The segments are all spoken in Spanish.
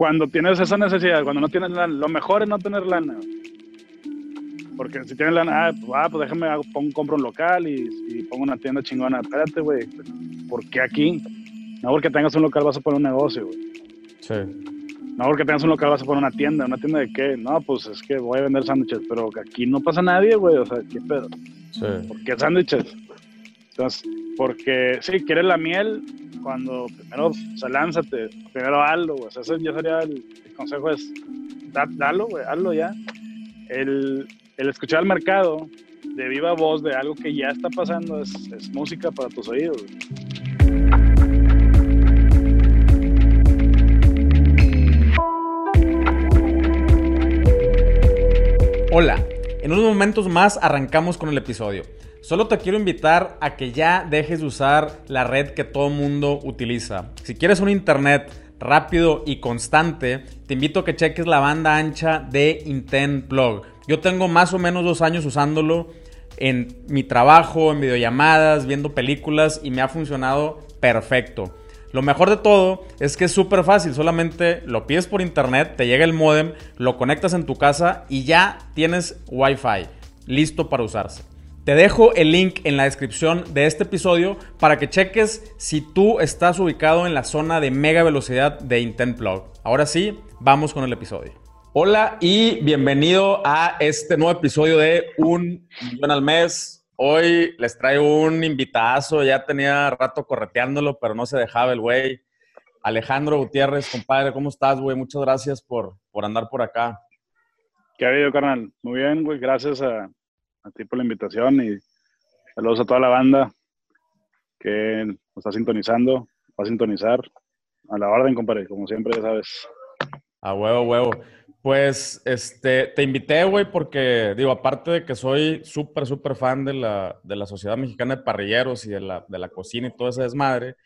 cuando tienes esa necesidad, cuando no tienes lana, lo mejor es no tener lana. Porque si tienes lana, ah, pues, ah, pues déjame, pongo, compro un local y, y pongo una tienda chingona. Espérate, güey, ¿por qué aquí? No porque tengas un local vas a poner un negocio, güey. Sí. No porque tengas un local vas a poner una tienda. ¿Una tienda de qué? No, pues es que voy a vender sándwiches, pero aquí no pasa nadie, güey. O sea, ¿qué pedo? Sí. ¿Por qué sándwiches? Entonces, porque sí, quieres la miel, cuando primero o lánzate, primero hazlo, güey. O sea, ese ya sería el, el consejo es, da- dalo, güey, hazlo ya. El, el escuchar al mercado de viva voz de algo que ya está pasando es, es música para tus oídos. güey. Hola, en unos momentos más arrancamos con el episodio. Solo te quiero invitar a que ya dejes de usar la red que todo mundo utiliza. Si quieres un internet rápido y constante, te invito a que cheques la banda ancha de Intent Plug. Yo tengo más o menos dos años usándolo en mi trabajo, en videollamadas, viendo películas y me ha funcionado perfecto. Lo mejor de todo es que es súper fácil, solamente lo pides por internet, te llega el modem, lo conectas en tu casa y ya tienes Wi-Fi listo para usarse. Te dejo el link en la descripción de este episodio para que cheques si tú estás ubicado en la zona de mega velocidad de Intent Plug. Ahora sí, vamos con el episodio. Hola y bienvenido a este nuevo episodio de Un Millón al Mes. Hoy les traigo un invitazo, ya tenía rato correteándolo, pero no se dejaba el güey. Alejandro Gutiérrez, compadre, ¿cómo estás, güey? Muchas gracias por, por andar por acá. ¿Qué ha habido, carnal? Muy bien, güey. Gracias a, a ti por la invitación y saludos a toda la banda que nos está sintonizando, va a sintonizar. A la orden, compadre, como siempre, ya sabes. A huevo, huevo. Pues, este, te invité, güey, porque, digo, aparte de que soy súper, súper fan de la, de la Sociedad Mexicana de Parrilleros y de la, de la cocina y todo ese desmadre,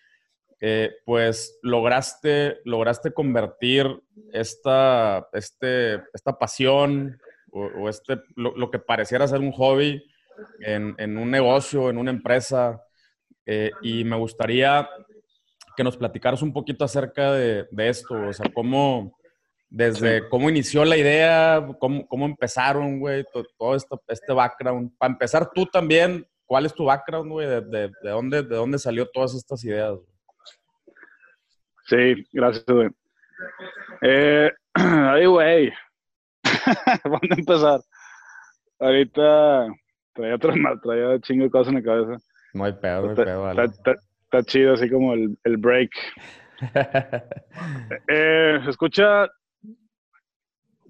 eh, pues lograste, lograste convertir esta, este, esta pasión o, o este, lo, lo que pareciera ser un hobby en, en un negocio, en una empresa. eh, y me gustaría que nos platicaras un poquito acerca de, de esto, o sea, cómo, desde cómo inició la idea, cómo, cómo empezaron, güey, to- todo esto, este background. Para empezar, tú también, ¿cuál es tu background, güey? De, de, de dónde, ¿De dónde salió todas estas ideas? Sí, gracias, güey. Eh, ay, güey. ¿Dónde empezar? Ahorita traía traía chingo de cosas en la cabeza. No hay pedo, no hay pedo, está- está- está chido, así como el, el break. Eh, escucha,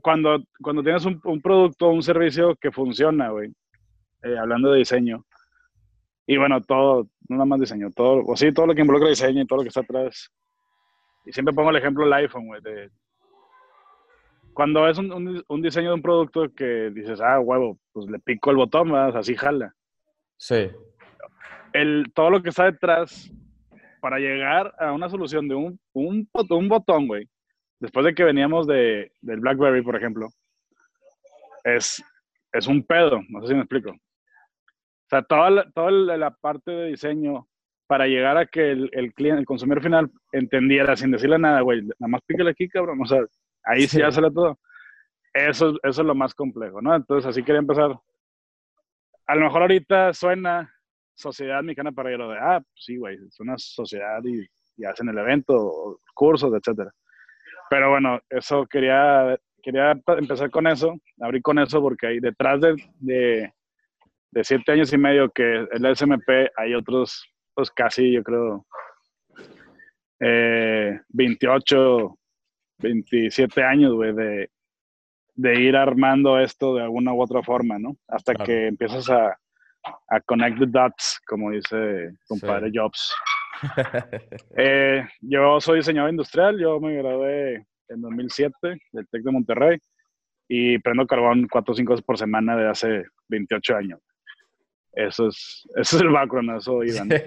cuando, cuando tienes un, un producto o un servicio que funciona, güey, eh, hablando de diseño, y bueno, todo, no nada más diseño, todo, o sí, todo lo que involucra diseño y todo lo que está atrás. Y siempre pongo el ejemplo del iPhone, güey, de cuando es un, un- un diseño de un producto que dices, ah, huevo, pues le pico el botón, ¿verdad? así jala. Sí, el, todo lo que está detrás para llegar a una solución de un, un, un botón, güey, después de que veníamos de, del BlackBerry, por ejemplo, es, es un pedo, no sé si me explico. O sea, toda la, toda la parte de diseño para llegar a que el, el cliente, el consumidor final entendiera sin decirle nada, güey, nada más pícale aquí, cabrón, o sea, ahí sí, Sí. ya sale todo. Eso, eso es lo más complejo, ¿no? Entonces, así quería empezar. A lo mejor ahorita suena Sociedad Mexicana para de, ah, pues sí, güey, es una sociedad y, y hacen el evento, cursos, etcétera. Pero bueno, eso quería, quería empezar con eso, abrir con eso, porque ahí detrás de, de, de siete años y medio que es la SMP, hay otros, pues casi, yo creo, eh, 28, 27 años, güey, de, de ir armando esto de alguna u otra forma, ¿no? Hasta Claro. que empiezas a, a connect the dots, como dice compadre Jobs. Eh, yo soy diseñador industrial, yo me gradué en 2007 del TEC de Monterrey y prendo carbón 4 o 5 veces por semana de hace 28 años. Eso es, eso es el background, eso Iván.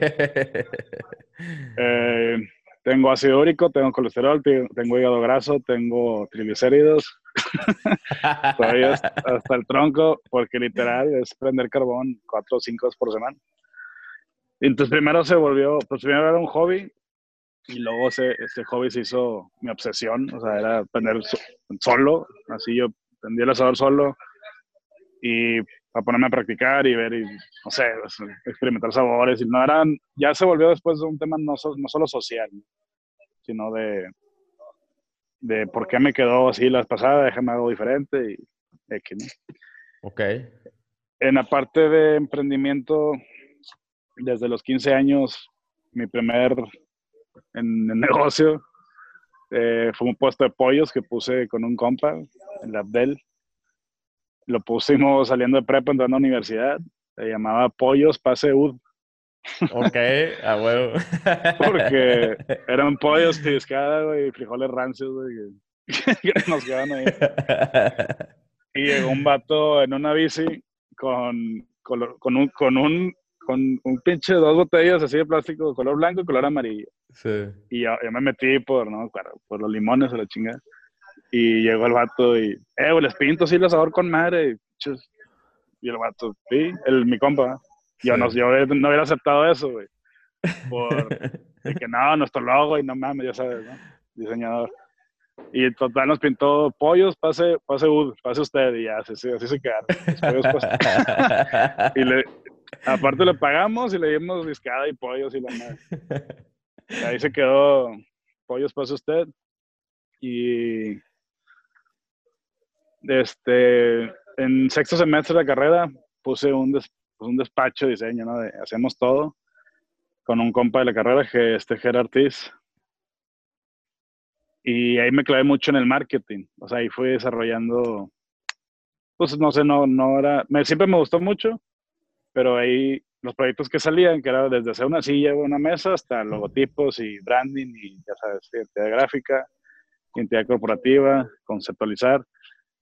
Eh, tengo ácido úrico, tengo colesterol, te- tengo hígado graso, tengo triglicéridos, todavía hasta, el tronco, porque literal es prender carbón 4 o 5 veces por semana. Entonces primero se volvió, pues primero era un hobby Y luego ese, ese hobby se hizo mi obsesión, o sea, era aprender solo, así yo aprendí el asador solo y para ponerme a practicar y ver y, no sé, experimentar sabores. Y no eran, ya se volvió después un tema no, no solo social, sino de, de por qué me quedó así las pasadas, déjame algo diferente y X, Ok. En la parte de emprendimiento, desde los 15 años, mi primer en, negocio eh, fue un puesto de pollos que puse con un compa en la Abdel. Lo pusimos saliendo de prepa entrando a la universidad. Se llamaba Pollos Pase UD. Ok, a huevo. Porque eran pollos tiscada, y frijoles rancios, güey, que, nos quedan ahí. Y llegó un vato en una bici con, con, un, con, un, con un pinche dos botellas así de plástico, color blanco y color amarillo. Sí. Y yo, me metí por, ¿no? por los limones a la chingada. Y llegó el vato y, eh, les pinto así el sabor con madre. Y el vato, sí, el, mi compa. Yo, no, yo no hubiera aceptado eso, güey. Por que no, nuestro logo y no mames, ya sabes, ¿no? Diseñador. Y total nos pintó pollos, pase, pase, pase usted, y ya, así, así se quedaron. y le, aparte le pagamos y le dimos discada y pollos y la madre. ahí se quedó, pollos, pase usted. Y este, en sexto semestre de la carrera puse un, un despacho de diseño, ¿no? De, hacemos todo con un compa de la carrera, que este Gerard Ortiz, y ahí me clavé mucho en el marketing. O sea, ahí fui desarrollando, pues no sé, no, no era, me, siempre me gustó mucho, pero ahí los proyectos que salían, que era desde hacer una silla o una mesa hasta logotipos y branding y ya sabes, identidad gráfica, identidad corporativa, conceptualizar.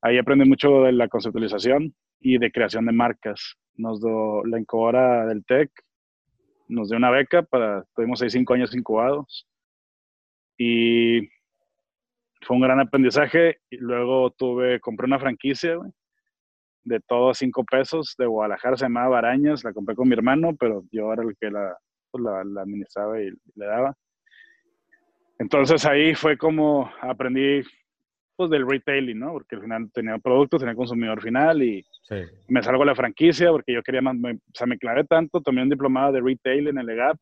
Ahí aprendí mucho de la conceptualización y de creación de marcas. Nos dio la incubadora del TEC, nos dio una beca para, tuvimos ahí cinco años incubados. Y fue un gran aprendizaje y luego tuve, compré una franquicia, de todo a cinco pesos de Guadalajara, se llamaba Barañas, la compré con mi hermano, pero yo era el que la, pues, la, administraba y le daba. Entonces ahí fue como aprendí pues del retailing, ¿no? Porque al final tenía productos, tenía consumidor final y me salgo de la franquicia porque yo quería más, o sea, me clavé tanto, tomé un diplomado de retail en el EGAP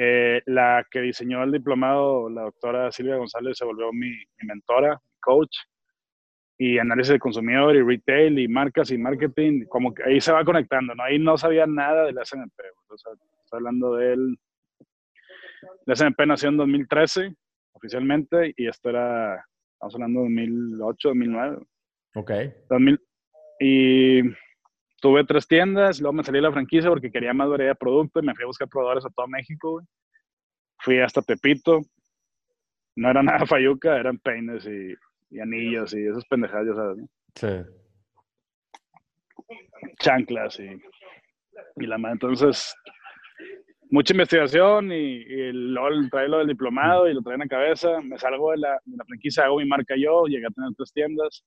eh, la que diseñó el diplomado, la doctora Silvia González, se volvió mi, mentora, coach, y análisis de consumidor y retail y marcas y marketing, como que ahí se va conectando, ¿no? Ahí no sabía nada del SNP, o sea, estoy hablando de él. El SNP nació en 2013, oficialmente, y esto era, estamos hablando de 2008, 2009. Ok. 2000, y tuve tres tiendas, luego me salí de la franquicia porque quería más variedad de producto y me fui a buscar proveedores a todo México. Fui hasta Tepito. No era nada fayuca, eran peines y, anillos y esos pendejadas, ¿sabes? Sí. Chanclas y, y la madre. Entonces, mucha investigación y, y luego trae lo del diplomado y lo trae en la cabeza. Me salgo de la, de la franquicia, hago mi marca yo, llegué a tener tres tiendas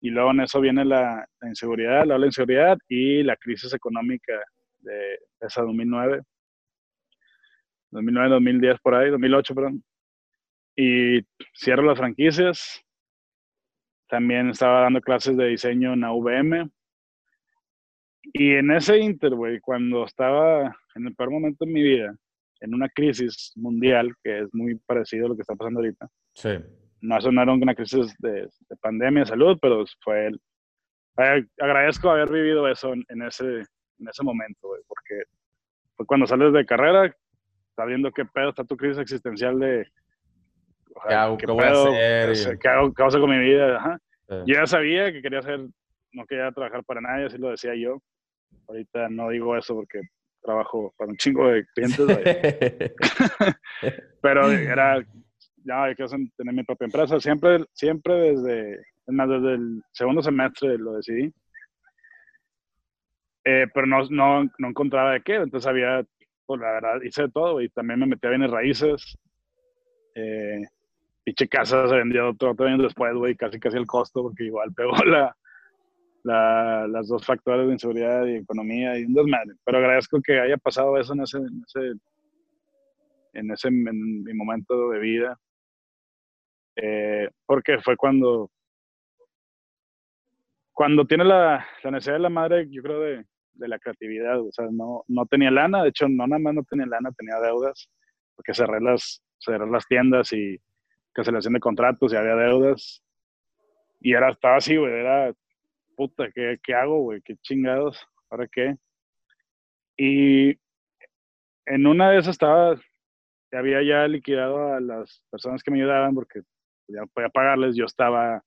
y luego en eso viene la, inseguridad, la inseguridad y la crisis económica de esa 2009, 2009, 2010 por ahí, 2008, perdón. Y cierro las franquicias. También estaba dando clases de diseño en la UVM. Y en ese inter, güey, cuando estaba en el peor momento de mi vida, en una crisis mundial, que es muy parecido a lo que está pasando ahorita. Sí no sonaron una crisis de, pandemia, de salud, pero fue el, agradezco haber vivido eso en, ese, en ese momento, porque fue cuando sales de carrera, sabiendo qué pedo está tu crisis existencial de ¿Qué, hago, ¿qué, voy a hacer? ¿Qué, hago, ¿Qué hago con mi vida? Yo ya sabía que quería hacer, no quería trabajar para nadie, así lo decía yo. Ahorita no digo eso porque trabajo para un chingo de clientes. Pero era, ya hay que tener mi propia empresa. Siempre, siempre desde, más, desde el segundo semestre lo decidí. Eh, pero no, no, no, encontraba de qué, entonces había, pues la verdad, hice de todo y también me metí a bienes raíces. Eh, pinche casa se vendió otro, otro año después, güey, casi casi el costo, porque igual pegó la, la, las dos factores de inseguridad y economía y un desmadre. Pero agradezco que haya pasado eso en ese, en ese en ese en mi momento de vida. Eh, porque fue cuando, cuando tiene la, la, necesidad de la madre, yo creo, de, de, la creatividad. O sea, no, no tenía lana, de hecho, no nada más no tenía lana, tenía deudas, porque cerré las, cerré las tiendas y cancelación de contratos y había deudas. Y era, estaba así, güey, era, puta, ¿qué, qué hago, güey? ¿Qué chingados? ¿Ahora qué? Y en una de esas estaba, había ya liquidado a las personas que me ayudaban porque ya podía pagarles. Yo estaba,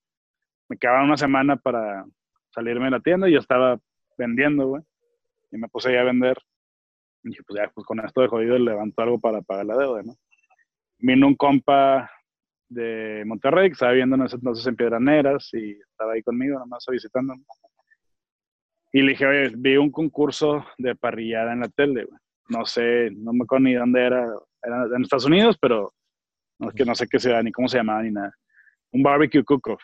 me quedaba una semana para salirme de la tienda y yo estaba vendiendo, güey. Y me puse ya a vender. Y dije, pues ya, pues con esto de jodido levanto algo para pagar la deuda, ¿no? Vino un compa de Monterrey que estaba viendo en entonces en Piedraneras y estaba ahí conmigo, nomás visitando. Y le dije, oye, vi un concurso de parrillada en la tele. No sé, no me acuerdo ni dónde era. Era en Estados Unidos, pero no, que no sé qué sea, ni cómo se llamaba, ni nada. Un barbecue cook-off.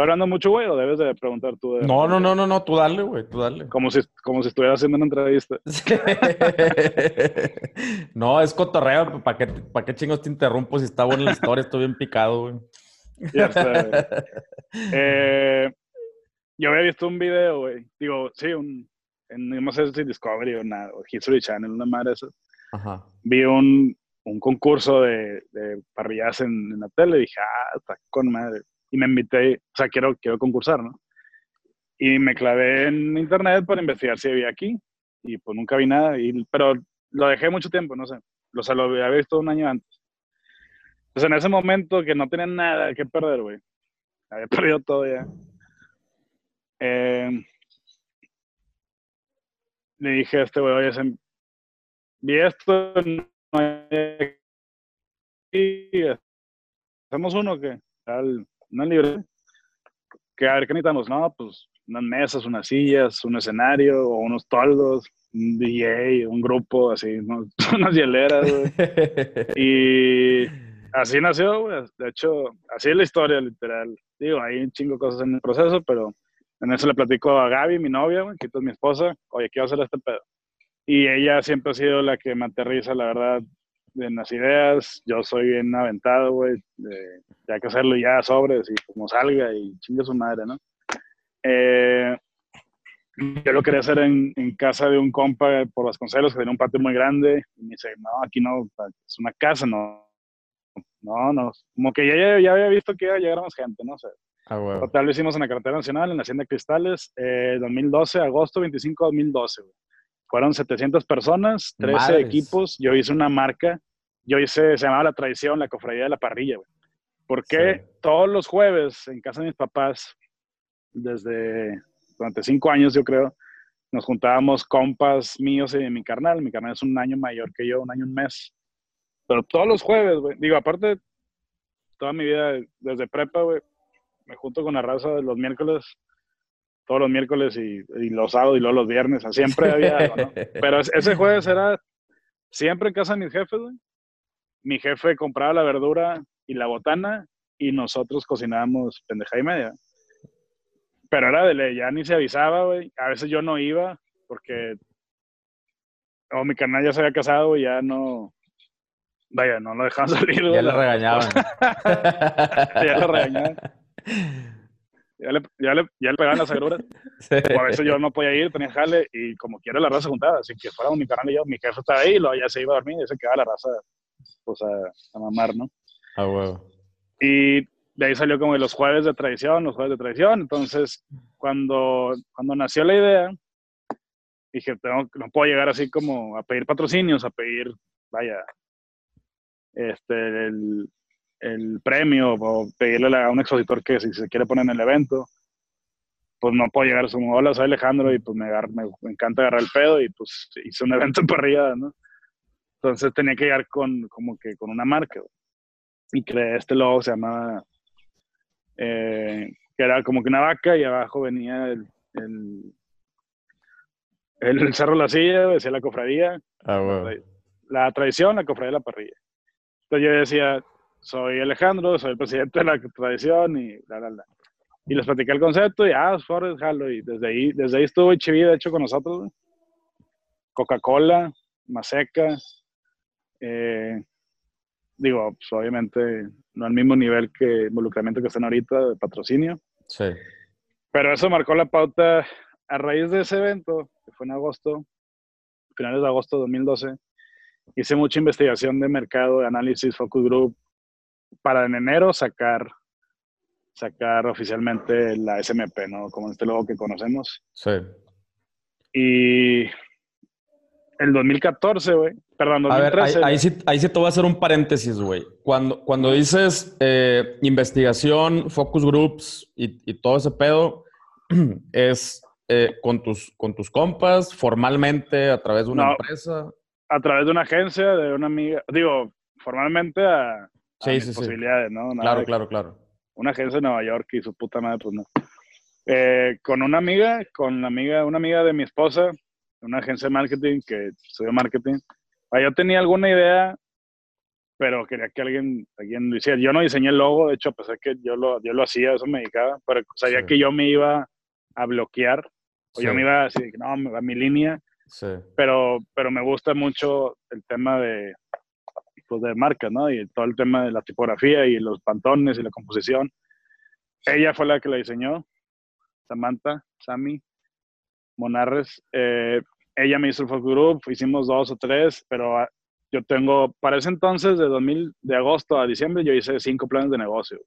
¿Estás hablando mucho, güey, o debes de preguntar tú? De no, no, no, no, no, tú dale, güey, tú dale. Como si, como si estuviera haciendo una entrevista. no, es cotorreo, ¿para qué, ¿para qué chingos te interrumpo si está buena la historia? Estoy bien picado, güey. Ya está, eh, yo había visto un video, güey. Digo, sí, un, en, no sé si Discovery o, nada, o History Channel, una madre eso. Ajá. Vi un, un concurso de, de parrillas en, en, la tele y dije, ah, está con madre. Y me invité, o sea, quiero, quiero concursar, ¿no? Y me clavé en internet para investigar si había aquí. Y pues nunca vi nada, y, pero lo dejé mucho tiempo, no sé. O sea, lo había visto un año antes. Entonces en ese momento que no tenía nada que perder, güey. Había perdido todo ya. Eh, le dije a este güey, oye, vi esto, no hay hacemos uno que, al, no libre, que a ver, ¿qué necesitamos? No, pues unas mesas, unas sillas, un escenario, o unos toldos, un DJ, un grupo, así, unas hieleras, y así nació, güey. De hecho, así es la historia, literal. Digo, hay un chingo de cosas en el proceso, pero en eso le platico a Gaby, mi novia, que es mi esposa, oye, quiero hacer este pedo. Y ella siempre ha sido la que me aterriza, la verdad, en las ideas. Yo soy bien aventado, güey. Ya que hacerlo ya sobres y como salga y chingue su madre, ¿no? Eh, yo lo quería hacer en, en, casa de un compa por Vasconcelos, que tenía un patio muy grande. Y me dice, no, aquí no, es una casa, no. No, no. Como que ya, ya, había visto que iba a llegar más gente, no sé. Ah, Total, lo hicimos en la carretera nacional, en la Hacienda Cristales, eh, 2012, agosto 25 2012. Fueron 700 personas, 13 equipos. Yo hice una marca, yo hice, se llamaba La Tradición, la cofradía de la parrilla, güey. Porque todos los jueves en casa de mis papás, desde durante cinco años, yo creo, nos juntábamos compas míos y de mi carnal. Mi carnal es un año mayor que yo, un año, un mes. Pero todos los jueves, güey. Digo, aparte, toda mi vida desde prepa, güey, me junto con la raza de los miércoles, todos los miércoles y, los sábados y luego los viernes, siempre había algo, ¿no? Pero ese jueves era siempre en casa de mis jefes, güey. Mi jefe compraba la verdura y la botana y nosotros cocinábamos pendeja y media. Pero era de ley, ya ni se avisaba, güey. A veces yo no iba porque o mi canal ya se había casado y ya no, vaya, no lo dejaban salir. Ya lo regañaban. ya lo regañaban. Ya le, ya le, ya le pegaban las agruras. O a veces yo no podía ir, tenía jale y como quiera la raza juntada. Así que fuéramos mi canal y yo, mi jefe estaba ahí, lo, ya se iba a dormir y se quedaba la raza pues, a, a mamar, ¿no? Ah, huevo. Y de ahí salió como de los jueves de tradición, los jueves de tradición. Entonces, cuando, cuando nació la idea, dije, tengo, no puedo llegar así como a pedir patrocinios, a pedir, vaya, este, el, el premio o pedirle a un expositor que si se quiere poner en el evento, pues no puedo llegar a su hola, soy Alejandro y pues me, me, encanta agarrar el pedo y pues hice un evento en parrilla, ¿no? Entonces tenía que llegar con como que con una marca. Y creé este logo, se llamaba, eh, que era como que una vaca y abajo venía el, el, el, Cerro La Silla, decía la cofradía, ah, la tradición, la cofradía de la parrilla. Entonces yo decía, soy Alejandro, soy el presidente de la tradición y la, la, la. Y les platicé el concepto y, ah, Forrest, jalo. Y desde ahí, desde ahí estuvo Chiví, de hecho, con nosotros. Coca-Cola, Maseca, Eh, digo, pues, obviamente no al mismo nivel que involucramiento que están ahorita de patrocinio. Sí. Pero eso marcó la pauta a raíz de ese evento, que fue en agosto, finales de agosto de 2012. Hice mucha investigación de mercado, de análisis, focus group, para en enero sacar, sacar oficialmente la SMP, ¿no? Como este logo que conocemos. Sí. Y el 2014, güey. Perdón, 2013. A ver, ahí, sí, ahí, sí, te voy a hacer un paréntesis, güey. Cuando, cuando dices eh, investigación, focus groups y, y, todo ese pedo, es eh, con, tus, con tus compas, formalmente, a través de una empresa. A través de una agencia, de una amiga. Digo, formalmente a, sí, sí, posibilidades, ¿no? claro, claro, claro. Una agencia de Nueva York y su puta madre, pues no. Eh, con una amiga, con una amiga, una amiga de mi esposa, una agencia de marketing que estudió marketing. Ah, yo tenía alguna idea, pero quería que alguien, alguien lo hiciera. Yo no diseñé el logo, de hecho, pensé que yo lo, yo lo hacía, eso me dedicaba, pero sabía que yo me iba a bloquear, o yo me iba a decir, no, a mi línea, sí. pero, pero me gusta mucho el tema de, pues, de marca, ¿no? Y todo el tema de la tipografía y los pantones y la composición. Ella fue la que la diseñó, Samantha, Sammy. Monarres. Eh, ella me hizo el focus group, hicimos dos o tres, pero ah, yo tengo, para ese entonces, de 2000, de agosto a diciembre, yo hice cinco planes de negocio.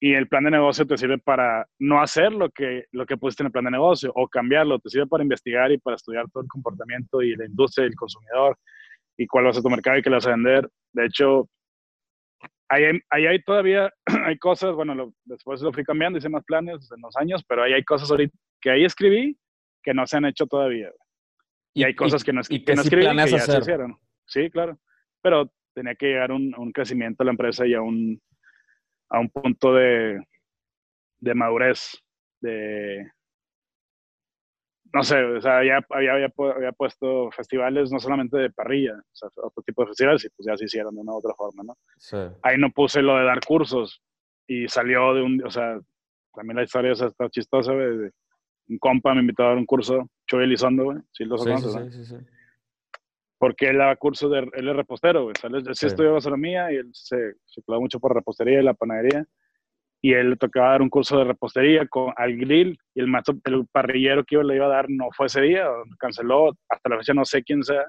Y el plan de negocio te sirve para no hacer lo que, lo que pusiste en el plan de negocio o cambiarlo, te sirve para investigar y para estudiar todo el comportamiento y la industria y el consumidor y cuál va a ser tu mercado y qué le vas a vender. De hecho, ahí, ahí hay todavía, hay cosas, bueno, después lo fui cambiando, hice más planes en los años, pero ahí hay cosas ahorita que ahí escribí que no se han hecho todavía. Y, hay cosas que no, que no escribí que ya se hicieron. Sí, claro. Pero tenía que llegar a un, un, crecimiento de la empresa y a un, a un punto de, de madurez, de, no sé, o sea, ya había, había, había, puesto festivales no solamente de parrilla, o sea, otro tipo de festivales y pues ya se hicieron de una u otra forma, ¿no? Sí. Ahí no puse lo de dar cursos y salió de un, o sea, también la historia esa está chistosa, güey. Un compa me invitó a dar un curso, Chuy Elizondo, güey. Sí, lo sí, sí, sí, sí, Porque él daba curso de, él es repostero, güey. él, sí, estudió gastronomía y él se, se clavó mucho por repostería y la panadería. Y él le tocaba dar un curso de repostería con, al grill y el maestro, el parrillero que yo le iba a dar no fue ese día, canceló, hasta la fecha no sé quién sea.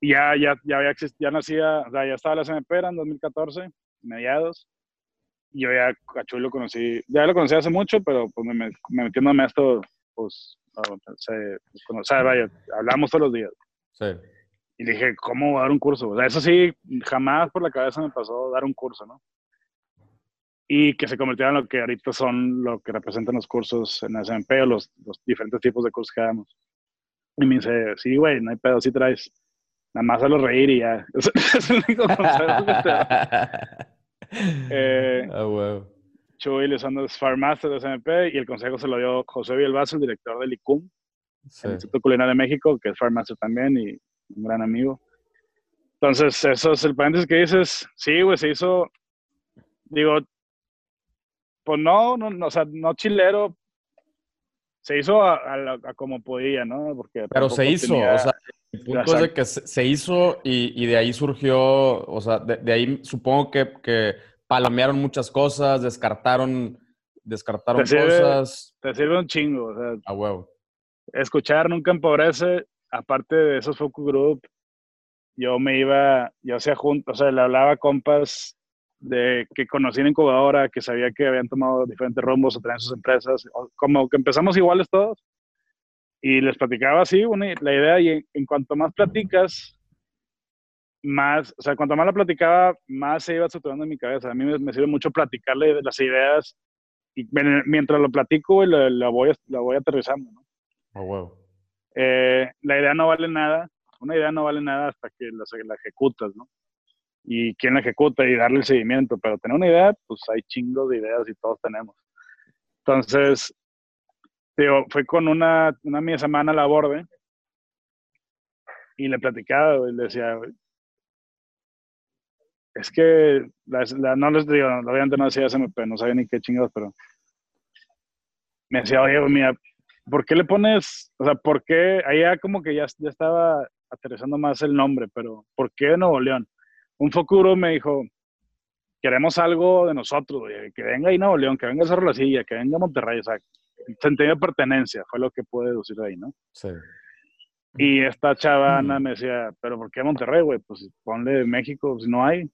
Ya, ya, ya había ya nacía, o sea, ya estaba la SMP, en 2014, mediados yo ya a Chuy lo conocí, ya lo conocí hace mucho, pero pues me, me metiéndome a esto, pues, se, pues, o sea, vaya, hablamos todos los días. Sí. Y dije, ¿cómo dar un curso? O sea, eso sí, jamás por la cabeza me pasó dar un curso, ¿no? Y que se convirtiera en lo que ahorita son, lo que representan los cursos en SMP o los, los diferentes tipos de cursos que damos. Y me dice, sí, güey, no hay pedo, sí traes. Nada más a los reír y ya. Es, el único consejo que te eh, oh, wow. Chuy Lizando es Farmaster de SMP y el consejo se lo dio José Bielbazo, el director del ICUM, el Instituto Culinario de México, que es Farmaster también y un gran amigo. Entonces, eso es el paréntesis que dices. Sí, güey, se hizo, digo, pues no, no, o sea, no chilero, se hizo a, a, como podía, ¿no? Porque Pero se hizo, o sea, el punto es de que se, hizo y, y, de ahí surgió, o sea, de, de ahí supongo que, que, palomearon muchas cosas, descartaron, descartaron te sirve, cosas. Te sirve un chingo, o sea. A huevo. Escuchar nunca empobrece, aparte de esos focus group, yo me iba, yo hacía junto, o sea, le hablaba a compas de que conocí en incubadora, que sabía que habían tomado diferentes rumbos o tenían sus empresas, como que empezamos iguales todos, y les platicaba así la idea, y en, cuanto más platicas, más, o sea, cuanto más la platicaba, más se iba estructurando en mi cabeza. A mí me, sirve mucho platicarle las ideas, y mientras lo platico, la, la, voy, la voy aterrizando, ¿no? Oh, wow. Eh, la idea no vale nada, una idea no vale nada hasta que la, la ejecutas, ¿no? Y quién la ejecuta y darle el seguimiento, pero tener una idea, pues hay chingos de ideas y todos tenemos. Entonces, digo, fue con una, una mi semana a la borde y le platicaba y le decía, es que no les digo, obviamente no decía SMP, no sabía ni qué chingados, pero me decía, oye, mira, ¿por qué le pones, o sea, por qué, allá como que ya, ya estaba aterrizando más el nombre, pero ¿por qué Nuevo León? Un Focuro me dijo, queremos algo de nosotros, que venga ahí Nuevo León, que venga Cerro La Silla, que venga Monterrey, o sea, sentido de pertenencia, fue lo que pude deducir ahí, ¿no? Sí. Y esta chavana me decía, pero ¿por qué Monterrey, güey? Pues ponle México, si no hay.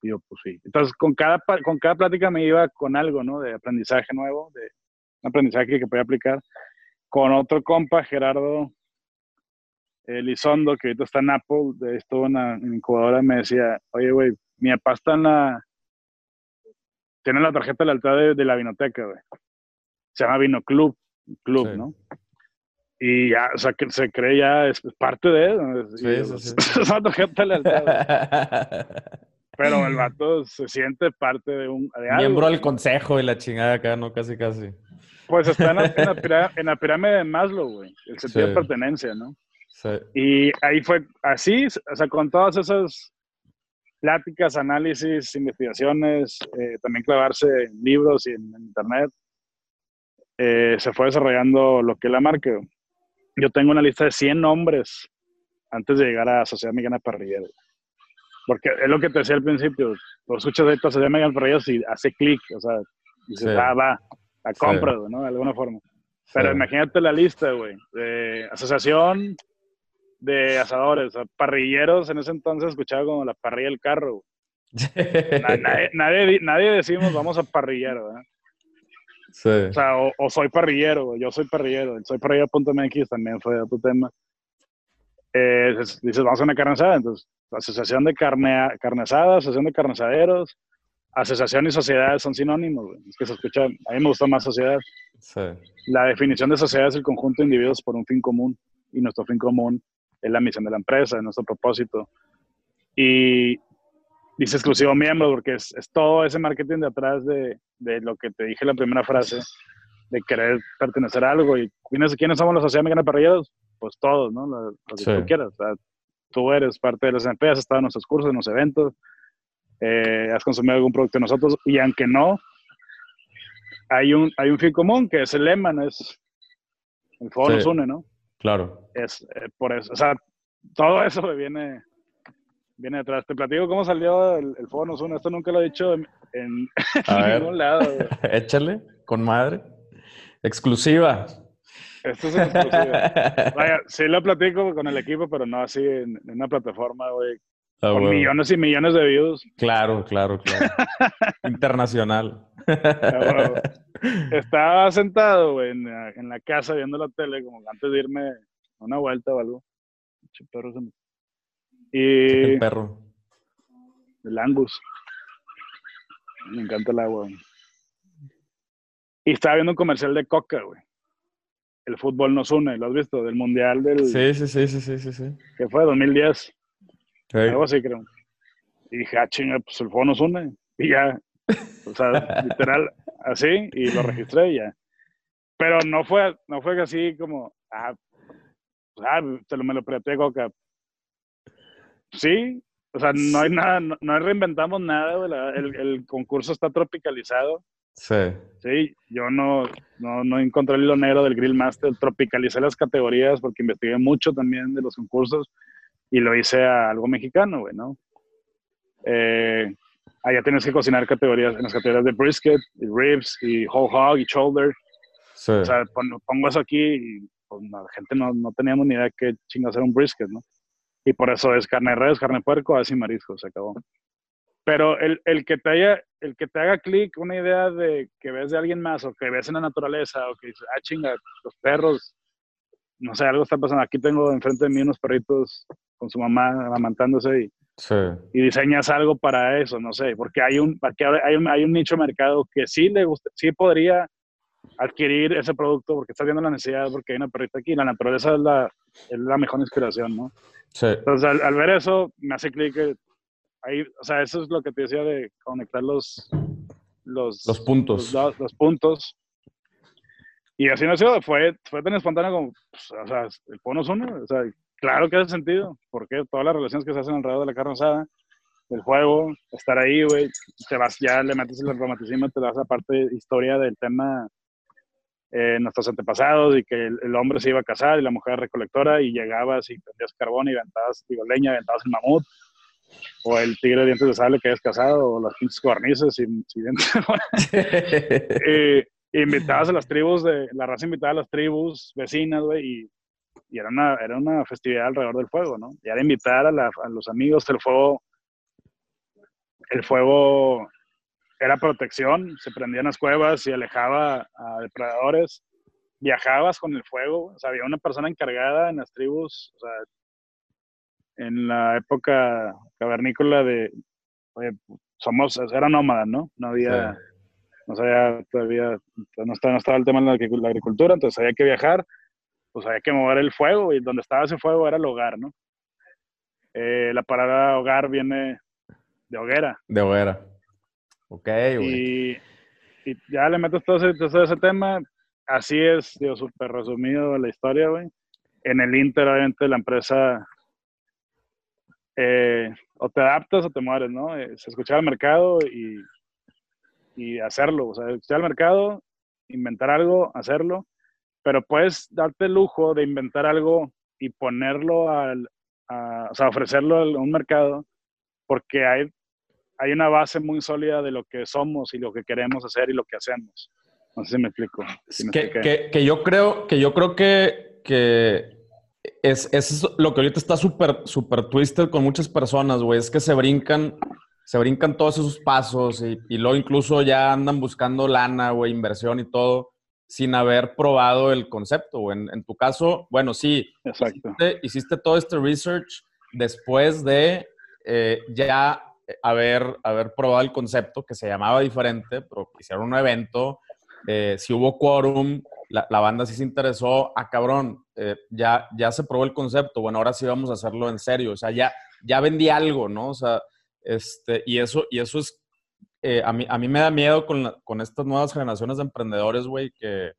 Y yo, pues sí. Entonces, con cada, con cada plática me iba con algo, ¿no? De aprendizaje nuevo, de un aprendizaje que podía aplicar. Con otro compa, Gerardo Elizondo, que ahorita está en Apple, de, estuvo en la incubadora, me decía, oye, güey, mi papá está en la... Tiene la tarjeta de lealtad de, de la vinoteca, güey. Se llama Vino Club, Club, ¿no? Y ya, o sea, que se cree ya, es parte de él. Sí, sí, sí. Es una tarjeta de lealtad. Pero el vato se siente parte de un... Miembro del consejo y la chingada acá, ¿no? Casi, casi. Pues está en la, en la, pirámide de Maslow, güey. El sentido de pertenencia, ¿no? Sí. Y ahí fue así, o sea, con todas esas pláticas, análisis, investigaciones, eh, también clavarse en libros y en, internet, eh, se fue desarrollando lo que es la marca. Yo tengo una lista de 100 nombres antes de llegar a Sociedad Mexicana Parrillera. Porque es lo que te decía al principio, tú escuchas de Sociedad Mexicana Parrillera y hace clic, o sea, dices, ah, va, la compra, ¿no? De alguna forma. Pero imagínate la lista, güey, de asociación de asadores, o parrilleros, en ese entonces escuchaba como la parrilla del carro. nadie, nadie, decimos vamos a parrillero. Sí. O sea, o, soy parrillero, yo soy parrillero, soy parrillero.mx también fue otro tema. Eh, dices, vamos a una carne asada, entonces, asociación de carne, carne asada, asociación de carnezaderos, asociación y sociedad son sinónimos, es que se escucha, a mí me gusta más sociedad. Sí. La definición de sociedad es el conjunto de individuos por un fin común, y nuestro fin común es la misión de la empresa, es nuestro propósito. Y dice exclusivo miembro, porque es, es todo ese marketing detrás de, de, lo que te dije en la primera frase, de querer pertenecer a algo. ¿Y quiénes, quiénes somos la Sociedad Mexicana de Parrilleros? Pues todos, ¿no? Lo, que tú quieras. O sea, tú eres parte de las empresas, has estado en nuestros cursos, en los eventos, eh, has consumido algún producto de nosotros, y aunque no, hay un, hay un fin común que es el lema, ¿no? Es, el fuego nos une, ¿no? Claro. Es eh, por eso, o sea, todo eso viene, viene detrás. Te platico cómo salió el, el Fuego Nos Une. Esto nunca lo he dicho en, ningún lado. Échale, con madre. Exclusiva. Esto es exclusiva. Vaya, sí lo platico con el equipo, pero no así en, una plataforma, güey. Ah, con millones y millones de views. Claro, claro, claro. Internacional. Estaba sentado, güey, en, en, la casa viendo la tele, como antes de irme a una vuelta o algo. Perro se me... Y... El perro. El Angus. Me encanta el agua. Y estaba viendo un comercial de Coca, güey. El fútbol nos une, ¿lo has visto? Del Mundial del... Sí, sí, sí, sí, sí, sí. sí. Que fue 2010. Sí. Algo así, creo. Y dije, ah, chinga, pues el fútbol nos une. Y ya, o sea, literal, así, y lo registré y ya. Pero no fue, no fue así como, ah, pues, ah, te lo, me lo preté Coca. Sí, o sea, no hay nada, no, reinventamos nada, el, el, concurso está tropicalizado. Sí. Sí, yo no, no, no encontré el hilo negro del Grill Master, tropicalicé las categorías porque investigué mucho también de los concursos y lo hice a algo mexicano, güey, ¿no? Eh, allá tienes que cocinar categorías, en las categorías de brisket, y ribs, y whole hog, y shoulder. Sí. O sea, pongo eso aquí y pues, la gente no, no teníamos ni idea de qué chingas era un brisket, ¿no? Y por eso es carne de res, carne de puerco, así marisco, se acabó. Pero el, el, que te haya, el que te haga clic una idea de que ves de alguien más o que ves en la naturaleza o que dices, ah, chinga, los perros, no sé, algo está pasando. Aquí tengo enfrente de mí unos perritos con su mamá amamantándose y, y diseñas algo para eso, no sé, porque hay un, hay un, hay un nicho de mercado que sí le gusta, sí podría adquirir ese producto porque está viendo la necesidad, porque hay una perrita aquí, la naturaleza es la, es la mejor inspiración, ¿no? Entonces, al, ver eso, me hace clic ahí, o sea, eso es lo que te decía de conectar los, los, los puntos. Los, los, puntos. Y así nació, fue, fue tan espontáneo como, pues, o sea, el pono une, o sea, claro que hace sentido, porque todas las relaciones que se hacen alrededor de la carne asada, del juego, estar ahí, güey, te vas, ya le metes el romanticismo, te das aparte historia del tema eh, nuestros antepasados y que el, hombre se iba a casar y la mujer recolectora y llegabas y prendías carbón y aventabas, digo, leña, aventabas el mamut o el tigre de dientes de sable que es casado o las pinches cornices sin, dientes. y, invitabas a las tribus, de la raza invitaba a las tribus vecinas, güey, y, y, era, una, era una festividad alrededor del fuego, ¿no? Y era invitar a, a los amigos, el fuego, el fuego era protección, se prendían las cuevas y alejaba a depredadores. Viajabas con el fuego, o sea, había una persona encargada en las tribus, o sea, en la época cavernícola de, somos, era nómada, ¿no? No había, no sabía todavía, no estaba, no estaba el tema de la agricultura, entonces había que viajar, pues había que mover el fuego y donde estaba ese fuego era el hogar, ¿no? Eh, la palabra hogar viene de hoguera. De hoguera. Ok, güey. Y, ya le metes todo ese, todo ese tema. Así es, digo, súper resumido la historia, güey. En el Inter, obviamente, la empresa eh, o te adaptas o te mueres, ¿no? Eh, se escuchaba el mercado y, y hacerlo. O sea, escuchar el mercado, inventar algo, hacerlo. Pero puedes darte el lujo de inventar algo y ponerlo al, a, o sea, ofrecerlo a un mercado porque hay hay una base muy sólida de lo que somos y lo que queremos hacer y lo que hacemos. No sé si me explico. que, yo creo que, yo creo que, que es, es lo que ahorita está súper super twisted con muchas personas, güey. Es que se brincan, se brincan todos esos pasos y, y luego incluso ya andan buscando lana, güey, inversión y todo, sin haber probado el concepto, güey. En, tu caso, bueno, sí. Exacto. Hiciste, todo este research después de eh, ya haber, haber probado el concepto que se llamaba diferente, pero hicieron un evento, eh, si hubo quórum, la, la, banda sí se interesó, ah, cabrón, eh, ya, ya se probó el concepto, bueno, ahora sí vamos a hacerlo en serio, o sea, ya, ya vendí algo, ¿no? O sea, este, y eso, y eso es, eh, a, mí, a mí me da miedo con, con estas nuevas generaciones de emprendedores, güey, que,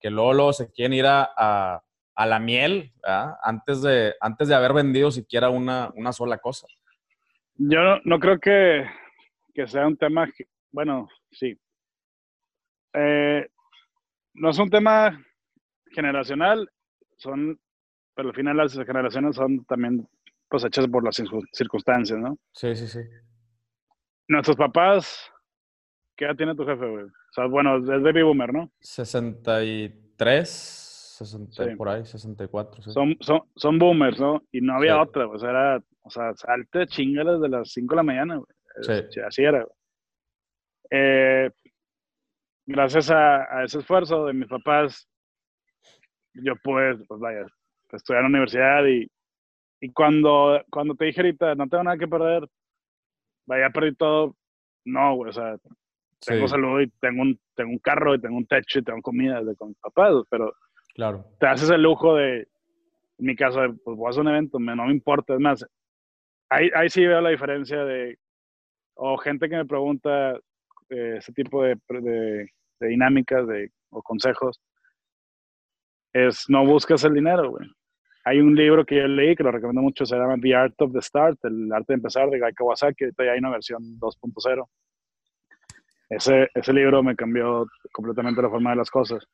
que luego, se quieren ir a, a, a la miel, antes de, antes de haber vendido siquiera una, una sola cosa. Yo no, creo que, sea un tema, bueno, sí. Eh, no es un tema generacional, son, pero al final las generaciones son también pues hechas por las circunstancias, ¿no? Sí, sí, sí. Nuestros papás, ¿qué edad tiene tu jefe, güey? O sea, bueno, es baby boomer, ¿no? 63, 60, por ahí, 64. Sí. Son, son, son boomers, ¿no? Y no había otra, o sea, era o sea, salte chingalas de las 5 de la mañana, güey. Sí. Así era, eh, gracias a, ese esfuerzo de mis papás, yo pude, pues vaya, estudiar en la universidad y, y cuando, cuando te dije ahorita, no tengo nada que perder, vaya, perdí todo, no, güey, o sea, tengo salud y tengo un, tengo un carro y tengo un techo y tengo comida de con mis papás, pero claro. te haces el lujo de, en mi caso, pues voy a hacer un evento, no me importa, es más, ahí, ahí sí veo la diferencia de, o gente que me pregunta eh, ese tipo de, de, dinámicas de, o consejos, es no buscas el dinero, güey. Hay un libro que yo leí que lo recomiendo mucho, se llama The Art of the Start, el arte de empezar de Guy Kawasaki, ahorita ya hay una versión 2.0. Ese, ese libro me cambió completamente la forma de las cosas.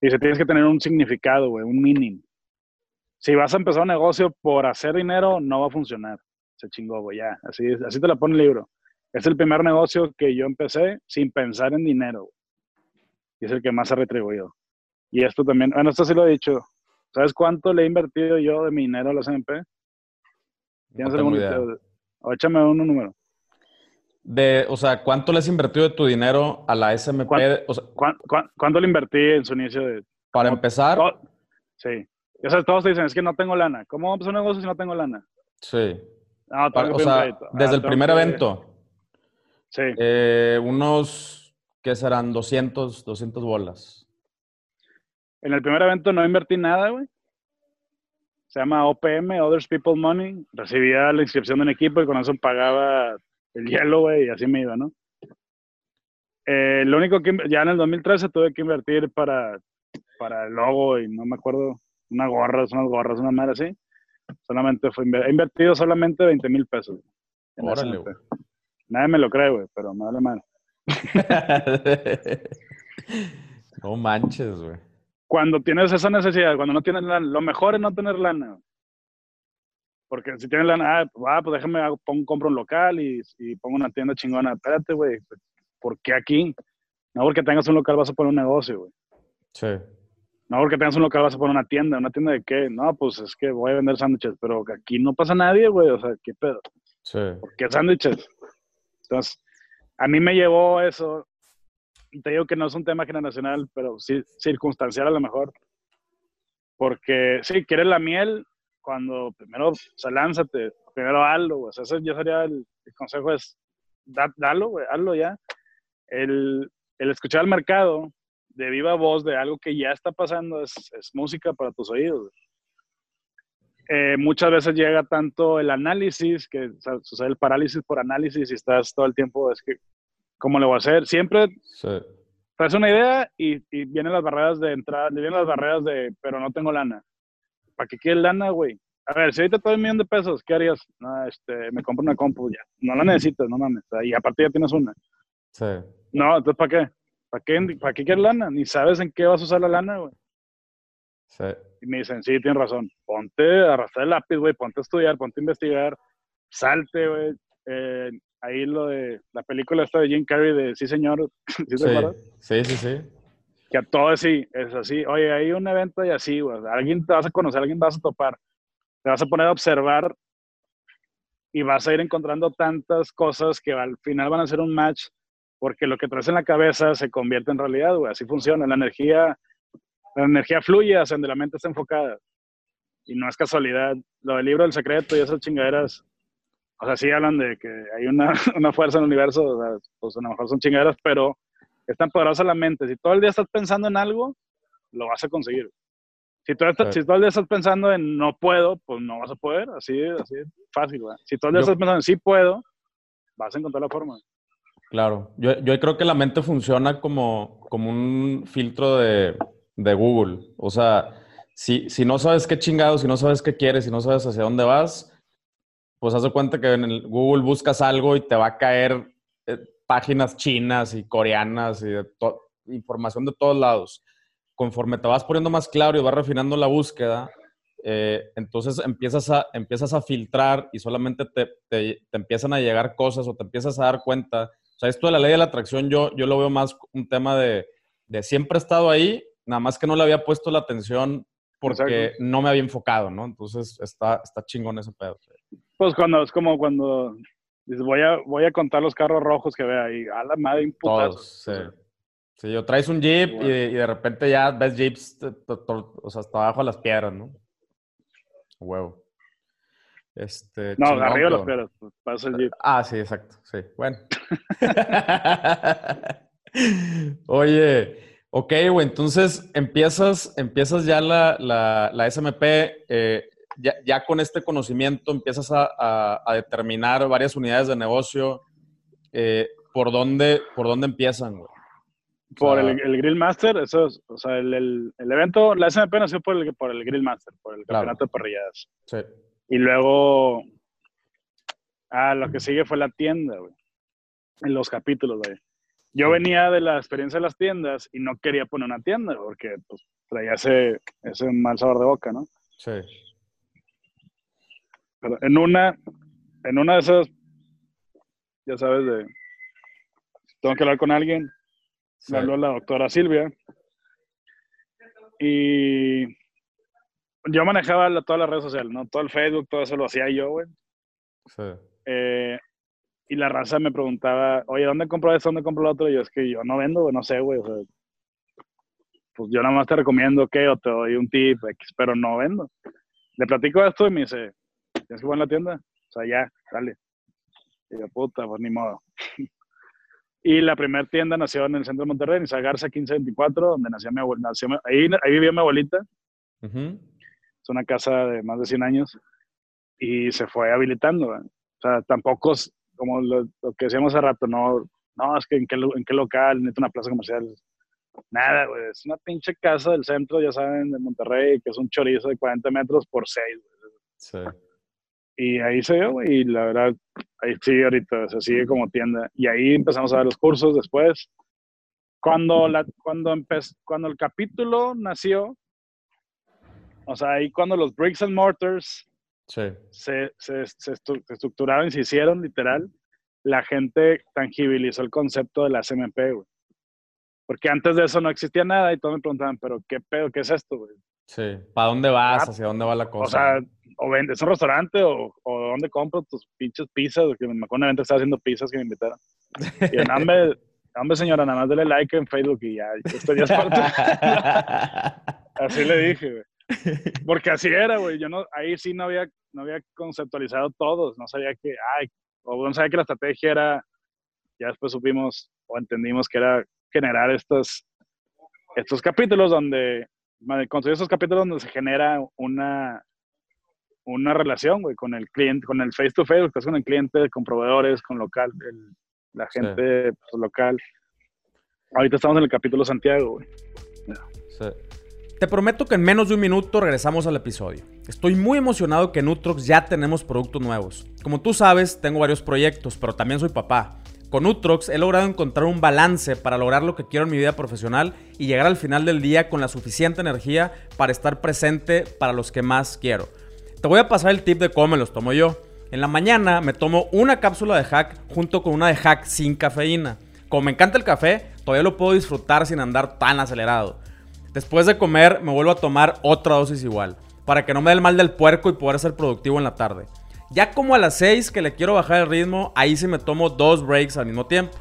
Dice, tienes que tener un significado, güey, un meaning. Si vas a empezar un negocio por hacer dinero, no va a funcionar se chingó, güey, ya. Así, así te la pone el libro. Es el primer negocio que yo empecé sin pensar en dinero. Y es el que más ha retribuido. Y esto también, bueno, esto sí lo he dicho. ¿Sabes cuánto le he invertido yo de mi dinero a la CMP? ¿Tienes algún idea. O échame un número. De, o sea, ¿cuánto le has invertido de tu dinero a la SMP? ¿Cuánto, le invertí en su inicio de... Para empezar. sí. Ya sabes, todos te dicen, es que no tengo lana. ¿Cómo vamos a un negocio si no tengo lana? Sí. Ah, o sea, desde el primer evento. Sí. Eh, unos, ¿qué serán? 200, 200 bolas. En el primer evento no invertí nada, güey. Se llama OPM, Others People Money. Recibía la inscripción de un equipo y con eso pagaba el hielo, güey, y así me iba, ¿no? Eh, lo único que ya en el 2013 tuve que invertir para, para el logo y no me acuerdo, una gorra, unas gorras, una madre así. Solamente fue he invertido solamente 20 mil pesos. Órale, Nadie me lo cree, güey, pero me vale mal. no manches, güey. cuando tienes esa necesidad, cuando no tienes lana, lo mejor es no tener lana. Porque si tienes lana, ah, pues, ah, pues déjame, pongo, compro un local y, y pongo una tienda chingona. Espérate, güey, ¿por qué aquí? No porque tengas un local vas a poner un negocio, güey. Sí. No porque tengas un local vas a poner una tienda. ¿Una tienda de qué? No, pues es que voy a vender sándwiches, pero aquí no pasa nadie, güey. O sea, ¿qué pedo? Sí. ¿Por qué sándwiches? Entonces, a mí me llevó eso. Te digo que no es un tema generacional, pero sí circunstancial a lo mejor. Porque sí, quieres la miel cuando primero, o sea, lánzate, primero hazlo, O sea, ese ya sería el, consejo es, dalo, güey, hazlo ya. El, el escuchar al mercado de viva voz de algo que ya está pasando es, es música para tus oídos. Eh, muchas veces llega tanto el análisis, que sucede el parálisis por análisis y estás todo el tiempo, es que, ¿cómo le voy a hacer? Siempre sí. traes una idea y, y, vienen las barreras de entrada, vienen las barreras de, pero no tengo lana. ¿Para qué quieres lana, güey? A ver, si ahorita te doy un millón de pesos, ¿qué harías? No, este, me compro una compu ya. No la necesitas, no mames. Y aparte ya tienes una. Sí. No, entonces ¿para qué? ¿Para qué, ¿Para qué quieres lana? Ni sabes en qué vas a usar la lana, güey. Sí. Y me dicen, sí, tienes razón. Ponte a arrastrar el lápiz, güey. Ponte a estudiar, ponte a investigar. Salte, güey. Eh, ahí lo de la película esta de Jim Carrey de Sí, señor. ¿Sí, sí, sí, sí, sí. Que a todo sí, es así. Oye, hay un evento y así, güey. Alguien te vas a conocer, alguien vas a topar. Te vas a poner a observar y vas a ir encontrando tantas cosas que al final van a ser un match porque lo que traes en la cabeza se convierte en realidad, güey. Así funciona. La energía, la energía fluye hacia donde la mente está enfocada. Y no es casualidad. Lo del libro del secreto y esas chingaderas, o sea, sí hablan de que hay una, una fuerza en el universo, o sea, pues a lo mejor son chingaderas, pero es tan poderosa la mente. Si todo el día estás pensando en algo, lo vas a conseguir. Si, estás, si todo el día estás pensando en no puedo, pues no vas a poder. Así, así fácil, güey. Si todo el día estás pensando en sí puedo, vas a encontrar la forma. Claro, yo, yo creo que la mente funciona como, como un filtro de, de Google. O sea, si, si, no sabes qué chingado, si no sabes qué quieres, si no sabes hacia dónde vas, pues haz de cuenta que en el Google buscas algo y te va a caer páginas chinas y coreanas y de información de todos lados. Conforme te vas poniendo más claro y vas refinando la búsqueda, eh, entonces empiezas a, empiezas a filtrar y solamente te, te, te, empiezan a llegar cosas o te empiezas a dar cuenta o sea, esto de la ley de la atracción yo, yo lo veo más un tema de, de siempre he estado ahí, nada más que no le había puesto la atención porque no me había enfocado, ¿no? Entonces está, está chingón ese pedo. Pues cuando es como cuando dices, voy a, voy a contar los carros rojos que ve ahí, a la madre, un Todos, sí. Sí, yo traes un jeep y, y, de repente ya ves jeeps, o sea, hasta abajo de las piedras, ¿no? Huevo. Este, no, chingón, arriba de las piedras, pues, pasa el jeep. Ah, sí, exacto, sí, bueno. Oye, ok, güey, entonces empiezas, empiezas ya la, la, la SMP, eh, ya, ya, con este conocimiento empiezas a, a, a, determinar varias unidades de negocio. Eh, ¿por, dónde, ¿Por dónde empiezan, güey? Por el, el, Grill Master, eso es, o sea, el, el, el, evento, la SMP nació por el, por el Grill Master, por el claro. campeonato de parrilladas. Sí. Y luego, ah, lo que sigue fue la tienda, güey en los capítulos, güey. Yo venía de la experiencia de las tiendas y no quería poner una tienda porque pues, traía ese, ese mal sabor de boca, ¿no? Sí. Pero en una, en una de esas, ya sabes, de tengo que hablar con alguien, sí. me habló la doctora Silvia y yo manejaba la, todas las redes sociales, ¿no? Todo el Facebook, todo eso lo hacía yo, güey. Sí. Eh, y la raza me preguntaba, oye, ¿dónde compro esto? ¿Dónde compro lo otro? Y yo, es que yo no vendo, no sé, güey. O sea, pues yo nada más te recomiendo que o te doy un tip, pero no vendo. Le platico esto y me dice, ¿tienes que ir a la tienda? O sea, ya, dale. Y yo, puta, pues ni modo. y la primera tienda nació en el centro de Monterrey, en Zagarza 1524, donde nació mi abuelita. Ahí, ahí vivía mi abuelita. Uh -huh. Es una casa de más de 100 años. Y se fue habilitando. O sea, tampoco como lo, lo, que decíamos hace rato, no, no, es que en qué, en qué local, necesito una plaza comercial. Nada, güey, es una pinche casa del centro, ya saben, de Monterrey, que es un chorizo de 40 metros por 6. Sí. Y ahí se dio, y la verdad, ahí sigue ahorita, se sigue como tienda. Y ahí empezamos a dar los cursos después. Cuando, la, cuando, empezó, cuando el capítulo nació, o sea, ahí cuando los bricks and mortars se, se, se, estructuraron y se hicieron, literal, la gente tangibilizó el concepto de la CMP, güey. Porque antes de eso no existía nada y todos me preguntaban, pero ¿qué pedo? ¿Qué es esto, güey? Sí, ¿para dónde vas? Ah, ¿Hacia dónde va la cosa? O sea, o vendes un restaurante o, o dónde compro tus pinches pizzas, que me acuerdo una vez estaba haciendo pizzas que me invitaron. Y el hombre, hombre, señora, nada más dele like en Facebook y ya, esto ya es parte. así le dije, güey. Porque así era, güey. Yo no, ahí sí no había, no había conceptualizado todos. No sabía que, ay, o no sabía que la estrategia era, ya después supimos o entendimos que era generar estos, estos capítulos donde, construir estos capítulos donde se genera una, una relación, güey, con el cliente, con el face to face, con el cliente, con proveedores, con local, la gente pues, local. Ahorita estamos en el capítulo Santiago, güey. Te prometo que en menos de un minuto regresamos al episodio. Estoy muy emocionado que en Utrox ya tenemos productos nuevos. Como tú sabes, tengo varios proyectos, pero también soy papá. Con Utrox he logrado encontrar un balance para lograr lo que quiero en mi vida profesional y llegar al final del día con la suficiente energía para estar presente para los que más quiero. Te voy a pasar el tip de cómo me los tomo yo. En la mañana me tomo una cápsula de hack junto con una de hack sin cafeína. Como me encanta el café, todavía lo puedo disfrutar sin andar tan acelerado. Después de comer me vuelvo a tomar otra dosis igual, para que no me dé el mal del puerco y poder ser productivo en la tarde. Ya como a las 6 que le quiero bajar el ritmo, ahí sí me tomo dos breaks al mismo tiempo.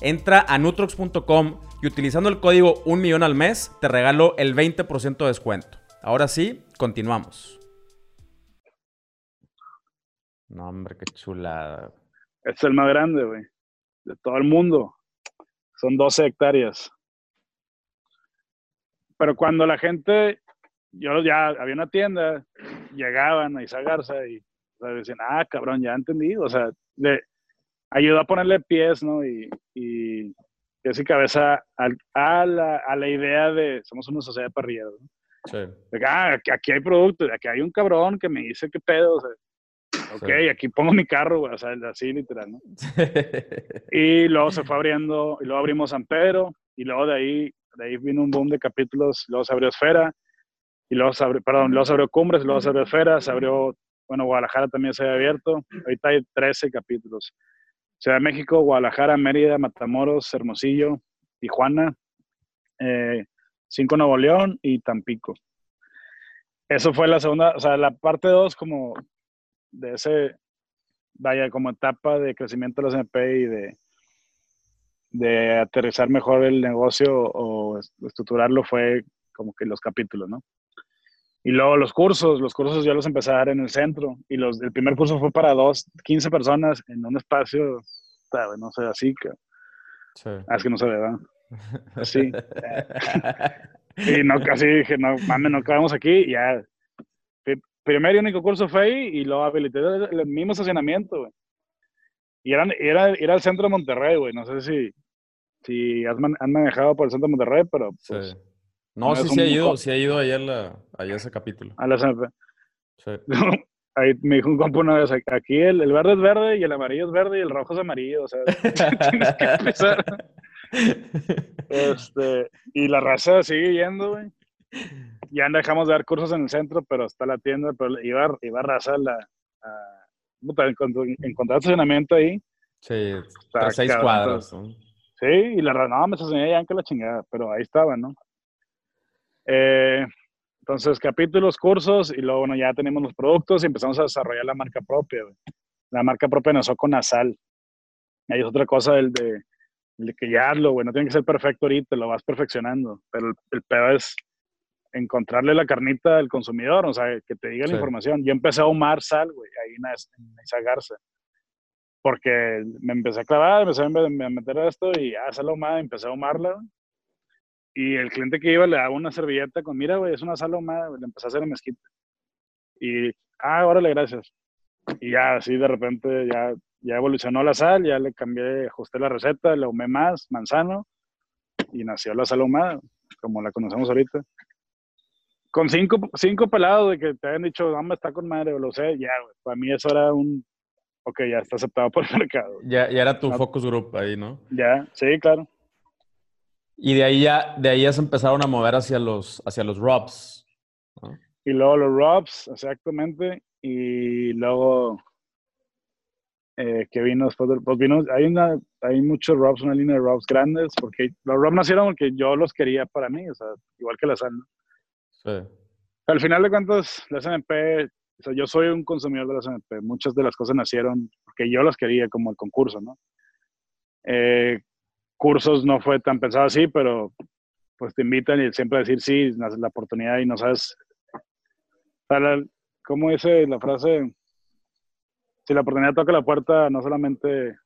Entra a nutrox.com y utilizando el código 1 millón al mes te regalo el 20% de descuento. Ahora sí, continuamos. No, hombre, qué chulada. es el más grande, güey. De todo el mundo. Son 12 hectáreas. Pero cuando la gente, yo ya había una tienda, llegaban a Isa Garza y o sea, decían, ah, cabrón, ya entendí. O sea, le ayudó a ponerle pies, ¿no? Y, y pies y cabeza a, la, a, la, idea de somos una sociedad parrilla, ¿no? Sí. De ah, aquí, hay productos, aquí hay un cabrón que me dice qué pedo, o sea, ok, aquí pongo mi carro, o sea, así literal, ¿no? y luego se fue abriendo, y luego abrimos San Pedro, y luego de ahí, de ahí vino un boom de capítulos, luego se abrió Esfera, y luego se abrió, perdón, luego se abrió Cumbres, luego se abrió Esfera, se abrió bueno, Guadalajara también se ha abierto. Ahorita hay 13 capítulos. Ciudad de México, Guadalajara, Mérida, Matamoros, Hermosillo, Tijuana, eh, Cinco Nuevo León y Tampico. Eso fue la segunda, o sea, la parte 2 como de ese, vaya, como etapa de crecimiento de los MP y de, de aterrizar mejor el negocio o estructurarlo fue como que los capítulos, ¿no? Y luego los cursos, los cursos ya los empecé a dar en el centro. Y los, el primer curso fue para dos, 15 personas en un espacio, no sé, así que. Sí. Ah, es que no se ve, ¿verdad? Así. y no, casi dije, no, mames, no acabamos aquí. ya. Primer y único curso fue ahí y luego habilité el, mismo estacionamiento, güey. Y era, era, era el centro de Monterrey, güey. No sé si, si has han manejado por el centro de Monterrey, pero pues, no, sí, sí ha ido, sí ha ido ahí a, ese capítulo. A la CMP. Sí. Ahí me dijo un compa una vez, aquí el, el, verde es verde y el amarillo es verde y el rojo es amarillo, o sea, tienes que empezar. Este, y la raza sigue yendo, güey. Ya dejamos de dar cursos en el centro, pero está la tienda, pero iba, iba raza a la... A, encontrar estacionamiento ahí. Sí, está seis cuadros. Sí, y la raza, no, me estacioné ya que la chingada, pero ahí estaba, ¿no? Eh, entonces, capítulos, cursos, y luego bueno, ya tenemos los productos y empezamos a desarrollar la marca propia. La marca propia nació con Nasal. Ahí es otra cosa del de, de que ya lo, güey, no tiene que ser perfecto ahorita, lo vas perfeccionando, pero el, peor es encontrarle la carnita al consumidor, o sea, que te diga la información. Yo empecé a ahumar sal, güey, ahí en, esa garza. Porque me empecé a clavar, empecé a meter esto y ya, sal ahumada, empecé a ahumarla. Y el cliente que iba le daba una servilleta con, mira, güey, es una sal ahumada, le empecé a hacer el mezquite. Y, ah, órale, gracias. Y ya, así de repente, ya, ya evolucionó la sal, ya le cambié, ajusté la receta, le ahumé más, manzano, y nació la sal ahumada, como la conocemos ahorita. Con cinco, cinco pelados de que te habían dicho, me está con madre, o lo sé, ya, güey. Para mí eso era un, ok, ya está aceptado por el mercado. Ya, ya era tu focus group ahí, ¿no? Ya, sí, claro. Y de ahí ya, de ahí ya se empezaron a mover hacia los, hacia los rubs. Y luego los rubs, exactamente. Y luego eh, que vino después del, pues vino, hay una, hay muchos rubs, una línea de rubs grandes, porque los rubs nacieron porque yo los quería para mí, o sea, igual que la sal. Sí. Al final de cuentas, la SNP, o sea, yo soy un consumidor de la SNP, muchas de las cosas nacieron porque yo las quería, como el concurso, ¿no? Eh, cursos no fue tan pensado así, pero pues te invitan y siempre decir sí, la oportunidad y no sabes. ¿Cómo dice la frase? Si la oportunidad toca la puerta, no solamente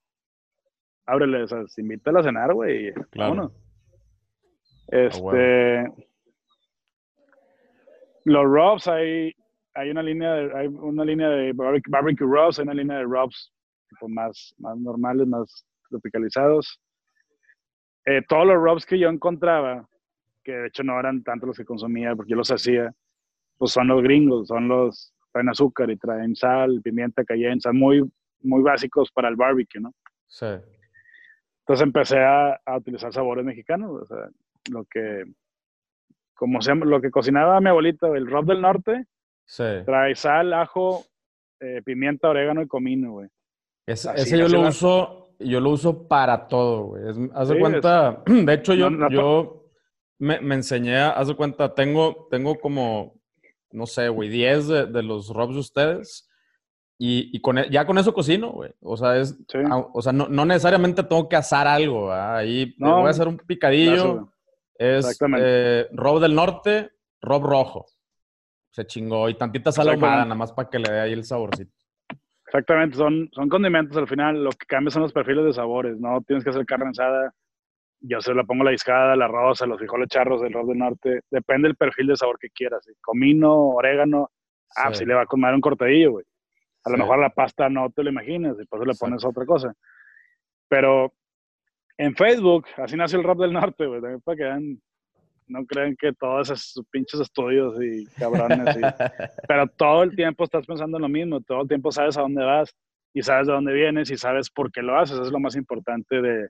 ábrele, o sea, invítala a cenar, güey. Claro. Este. Los Robs, hay, hay una línea de, hay una línea de barbecue, Robs, hay una línea de Robs tipo más, más normales, más tropicalizados. Eh, todos los rubs que yo encontraba, que de hecho no eran tanto los que consumía porque yo los hacía, pues son los gringos, son los traen azúcar y traen sal, pimienta cayenne, son muy, muy básicos para el barbecue, ¿no? Sí. Entonces empecé a, a utilizar sabores mexicanos, o sea, lo que, como se lo que cocinaba mi abuelita, el rub del norte, sí. trae sal, ajo, eh, pimienta, orégano y comino, güey. ese yo lo uso, yo lo uso para todo, güey. haz de cuenta, de hecho yo, yo me, me, enseñé, haz de cuenta, tengo, tengo como, no sé, güey, 10 de, de, los robs de ustedes. Y, y con, e, ya con eso cocino, güey. O sea, es, o sea no, no, necesariamente tengo que asar algo. Ahí voy a hacer un picadillo. Es eh, rob del norte, rob rojo. Se chingó. Y tantita sal ahumada, nada más para que le dé ahí el saborcito. Exactamente, son, son condimentos al final, lo que cambia son los perfiles de sabores, no tienes que hacer carne asada, yo se la pongo la discada, la rosa, los frijoles charros, el arroz del norte, depende del perfil de sabor que quieras, comino, orégano, ah, pues sí. le va a comer un cortadillo, güey. A lo mejor la pasta no te lo imaginas, y por eso le pones otra cosa. Pero en Facebook, así nació el rap del norte, güey, también para que vean no creen que todos esos pinches estudios y cabrones. pero todo el tiempo estás pensando en lo mismo, todo el tiempo sabes a dónde vas y sabes de dónde vienes y sabes por qué lo haces. Eso es lo más importante de,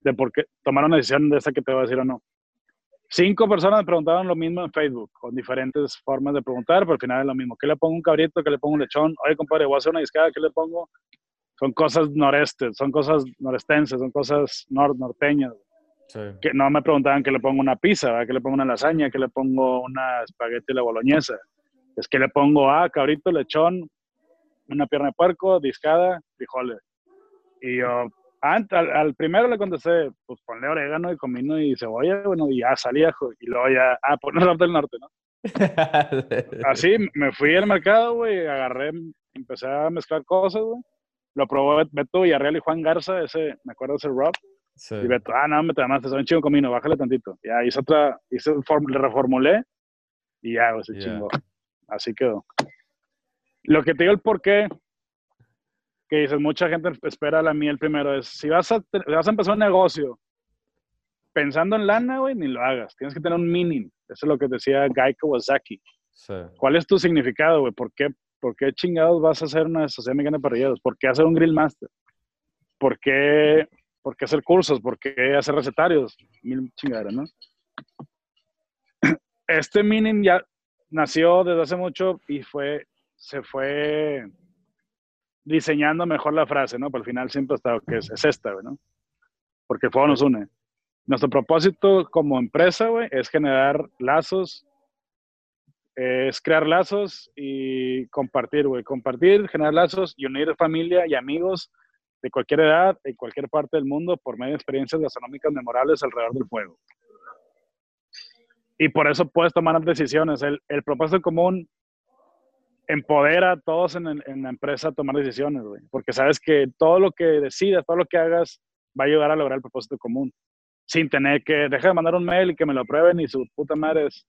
de por qué tomar una decisión de esa que te voy a decir o no. Cinco personas me preguntaron lo mismo en Facebook, con diferentes formas de preguntar, pero al final es lo mismo. ¿Qué le pongo un cabrito? ¿Qué le pongo un lechón? Oye, compadre, voy a hacer una discada, ¿qué le pongo? Son cosas norestes, son cosas norestenses, son cosas nor norteñas. Que no me preguntaban que le pongo una pizza, que le pongo una lasaña, que le pongo una espagueti la boloñesa. Es que le pongo, ah, cabrito, lechón, una pierna de puerco, discada, frijoles. Y yo, al, primero le contesté, pues ponle orégano y comino y cebolla, bueno, y ya salía, y luego ya, ah, ponle del norte, ¿no? Así me fui al mercado, güey, agarré, empecé a mezclar cosas, güey. Lo probó Beto Villarreal y Juan Garza, ese, me acuerdo ese rap. Y Beto, ah, no, me te llamaste, soy un chingo comino, bájale tantito. Ya hice otra, hice, le reformulé y ya, ese chingo. Así quedó. Lo que te digo el por qué, que dices, mucha gente espera la miel primero, es si vas a, vas a empezar un negocio pensando en lana, güey, ni lo hagas. Tienes que tener un meaning. Eso es lo que decía Guy Kawasaki. Sí. ¿Cuál es tu significado, güey? ¿Por qué, ¿Por qué chingados vas a hacer una sociedad mexicana de parrillados? ¿Por qué hacer un grill master? ¿Por qué ¿Por qué hacer cursos? ¿Por qué hacer recetarios? Mil chingaderas, ¿no? Este mining ya nació desde hace mucho y fue, se fue diseñando mejor la frase, ¿no? Pero al final siempre está, que es, esta, ¿no? Porque el fuego nos une. Nuestro propósito como empresa, güey, es generar lazos, es crear lazos y compartir, güey. Compartir, generar lazos y unir familia y amigos de cualquier edad, en cualquier parte del mundo, por medio de experiencias gastronómicas memorables alrededor del fuego. Y por eso puedes tomar decisiones. El, propósito común empodera a todos en, en, la empresa a tomar decisiones, güey. Porque sabes que todo lo que decidas, todo lo que hagas, va a ayudar a lograr el propósito común. Sin tener que, dejar de mandar un mail y que me lo aprueben y su puta madre es,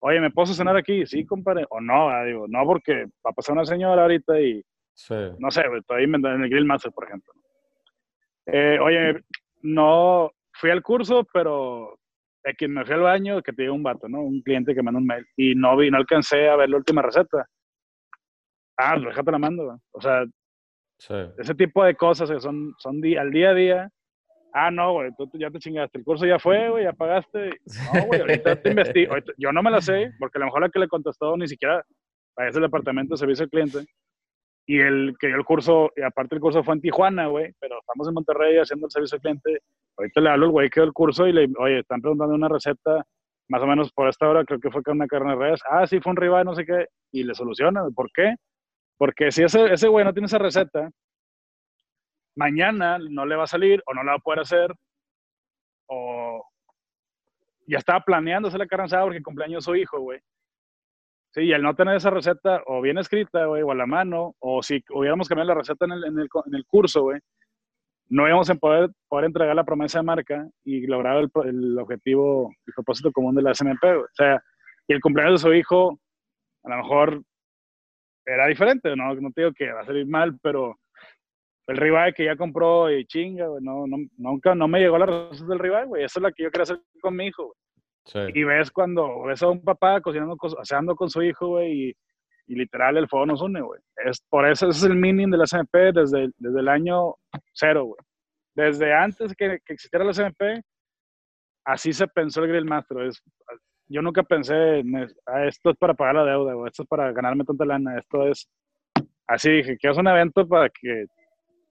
oye, ¿me puedo cenar aquí? Sí, compadre. O no, ah, digo, no, porque va a pasar una señora ahorita y no sé, estoy en el Grill Master, por ejemplo. Eh, oye, no fui al curso, pero es quien me fui al baño, que te dio un vato, ¿no? Un cliente que mandó un mail y no vi, no alcancé a ver la última receta. Ah, déjate la mando, O sea, ese tipo de cosas que son, son al día a día Ah, no, güey, tú ya te chingaste. El curso ya fue, güey, ya pagaste. No, güey, ahorita te investigo. Yo no me la sé, porque a lo mejor la que le contestó ni siquiera a ese departamento de servicio al cliente. Y el que dio el curso, y aparte el curso fue en Tijuana, güey, pero estamos en Monterrey haciendo el servicio al cliente. Ahorita le hablo al güey que dio el curso y le, oye, están preguntando una receta, más o menos por esta hora, creo que fue con una carne de res. Ah, sí, fue un rival, no sé qué. Y le soluciona. ¿Por qué? Porque si ese, ese güey no tiene esa receta, mañana no le va a salir o no la va a poder hacer o ya estaba planeando hacer la carne porque cumpleaños su hijo, güey. Sí, y al no tener esa receta o bien escrita, güey, o a la mano, o si hubiéramos cambiado la receta en el, en el, en el curso, güey, no íbamos a poder, poder entregar la promesa de marca y lograr el, el objetivo, el propósito común de la SMP, güey. O sea, y el cumpleaños de su hijo, a lo mejor era diferente, no, no te digo que va a salir mal, pero el rival que ya compró y chinga, güey, no, no, nunca, no me llegó la receta del rival, güey, esa es la que yo quería hacer con mi hijo, güey. Y ves cuando ves a un papá cocinando, haciendo con su hijo, güey, y, y, literal el fuego nos une, güey. Es, por eso ese es el mínimo de la SMP desde, desde el año cero, güey. Desde antes que, que, existiera la SMP, así se pensó el Grill Master. Es, yo nunca pensé, ah, esto es para pagar la deuda, güey, esto es para ganarme tanta lana, esto es... Así dije, que es un evento para que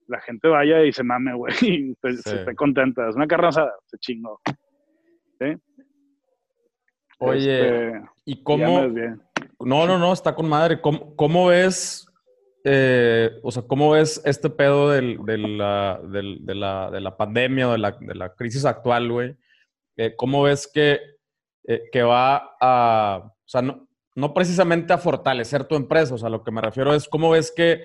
la gente vaya y se mame, güey, y se esté contenta. Es una carne se chingó. ¿Sí? Oye, este, ¿y cómo? No, no, no, está con madre. ¿Cómo, cómo ves, eh, o sea, cómo ves este pedo del, de, la, del, de, la, de, la, pandemia o de la, de la crisis actual, güey? Eh, ¿Cómo ves que, eh, que va a, o sea, no, no precisamente a fortalecer tu empresa, o sea, lo que me refiero es cómo ves que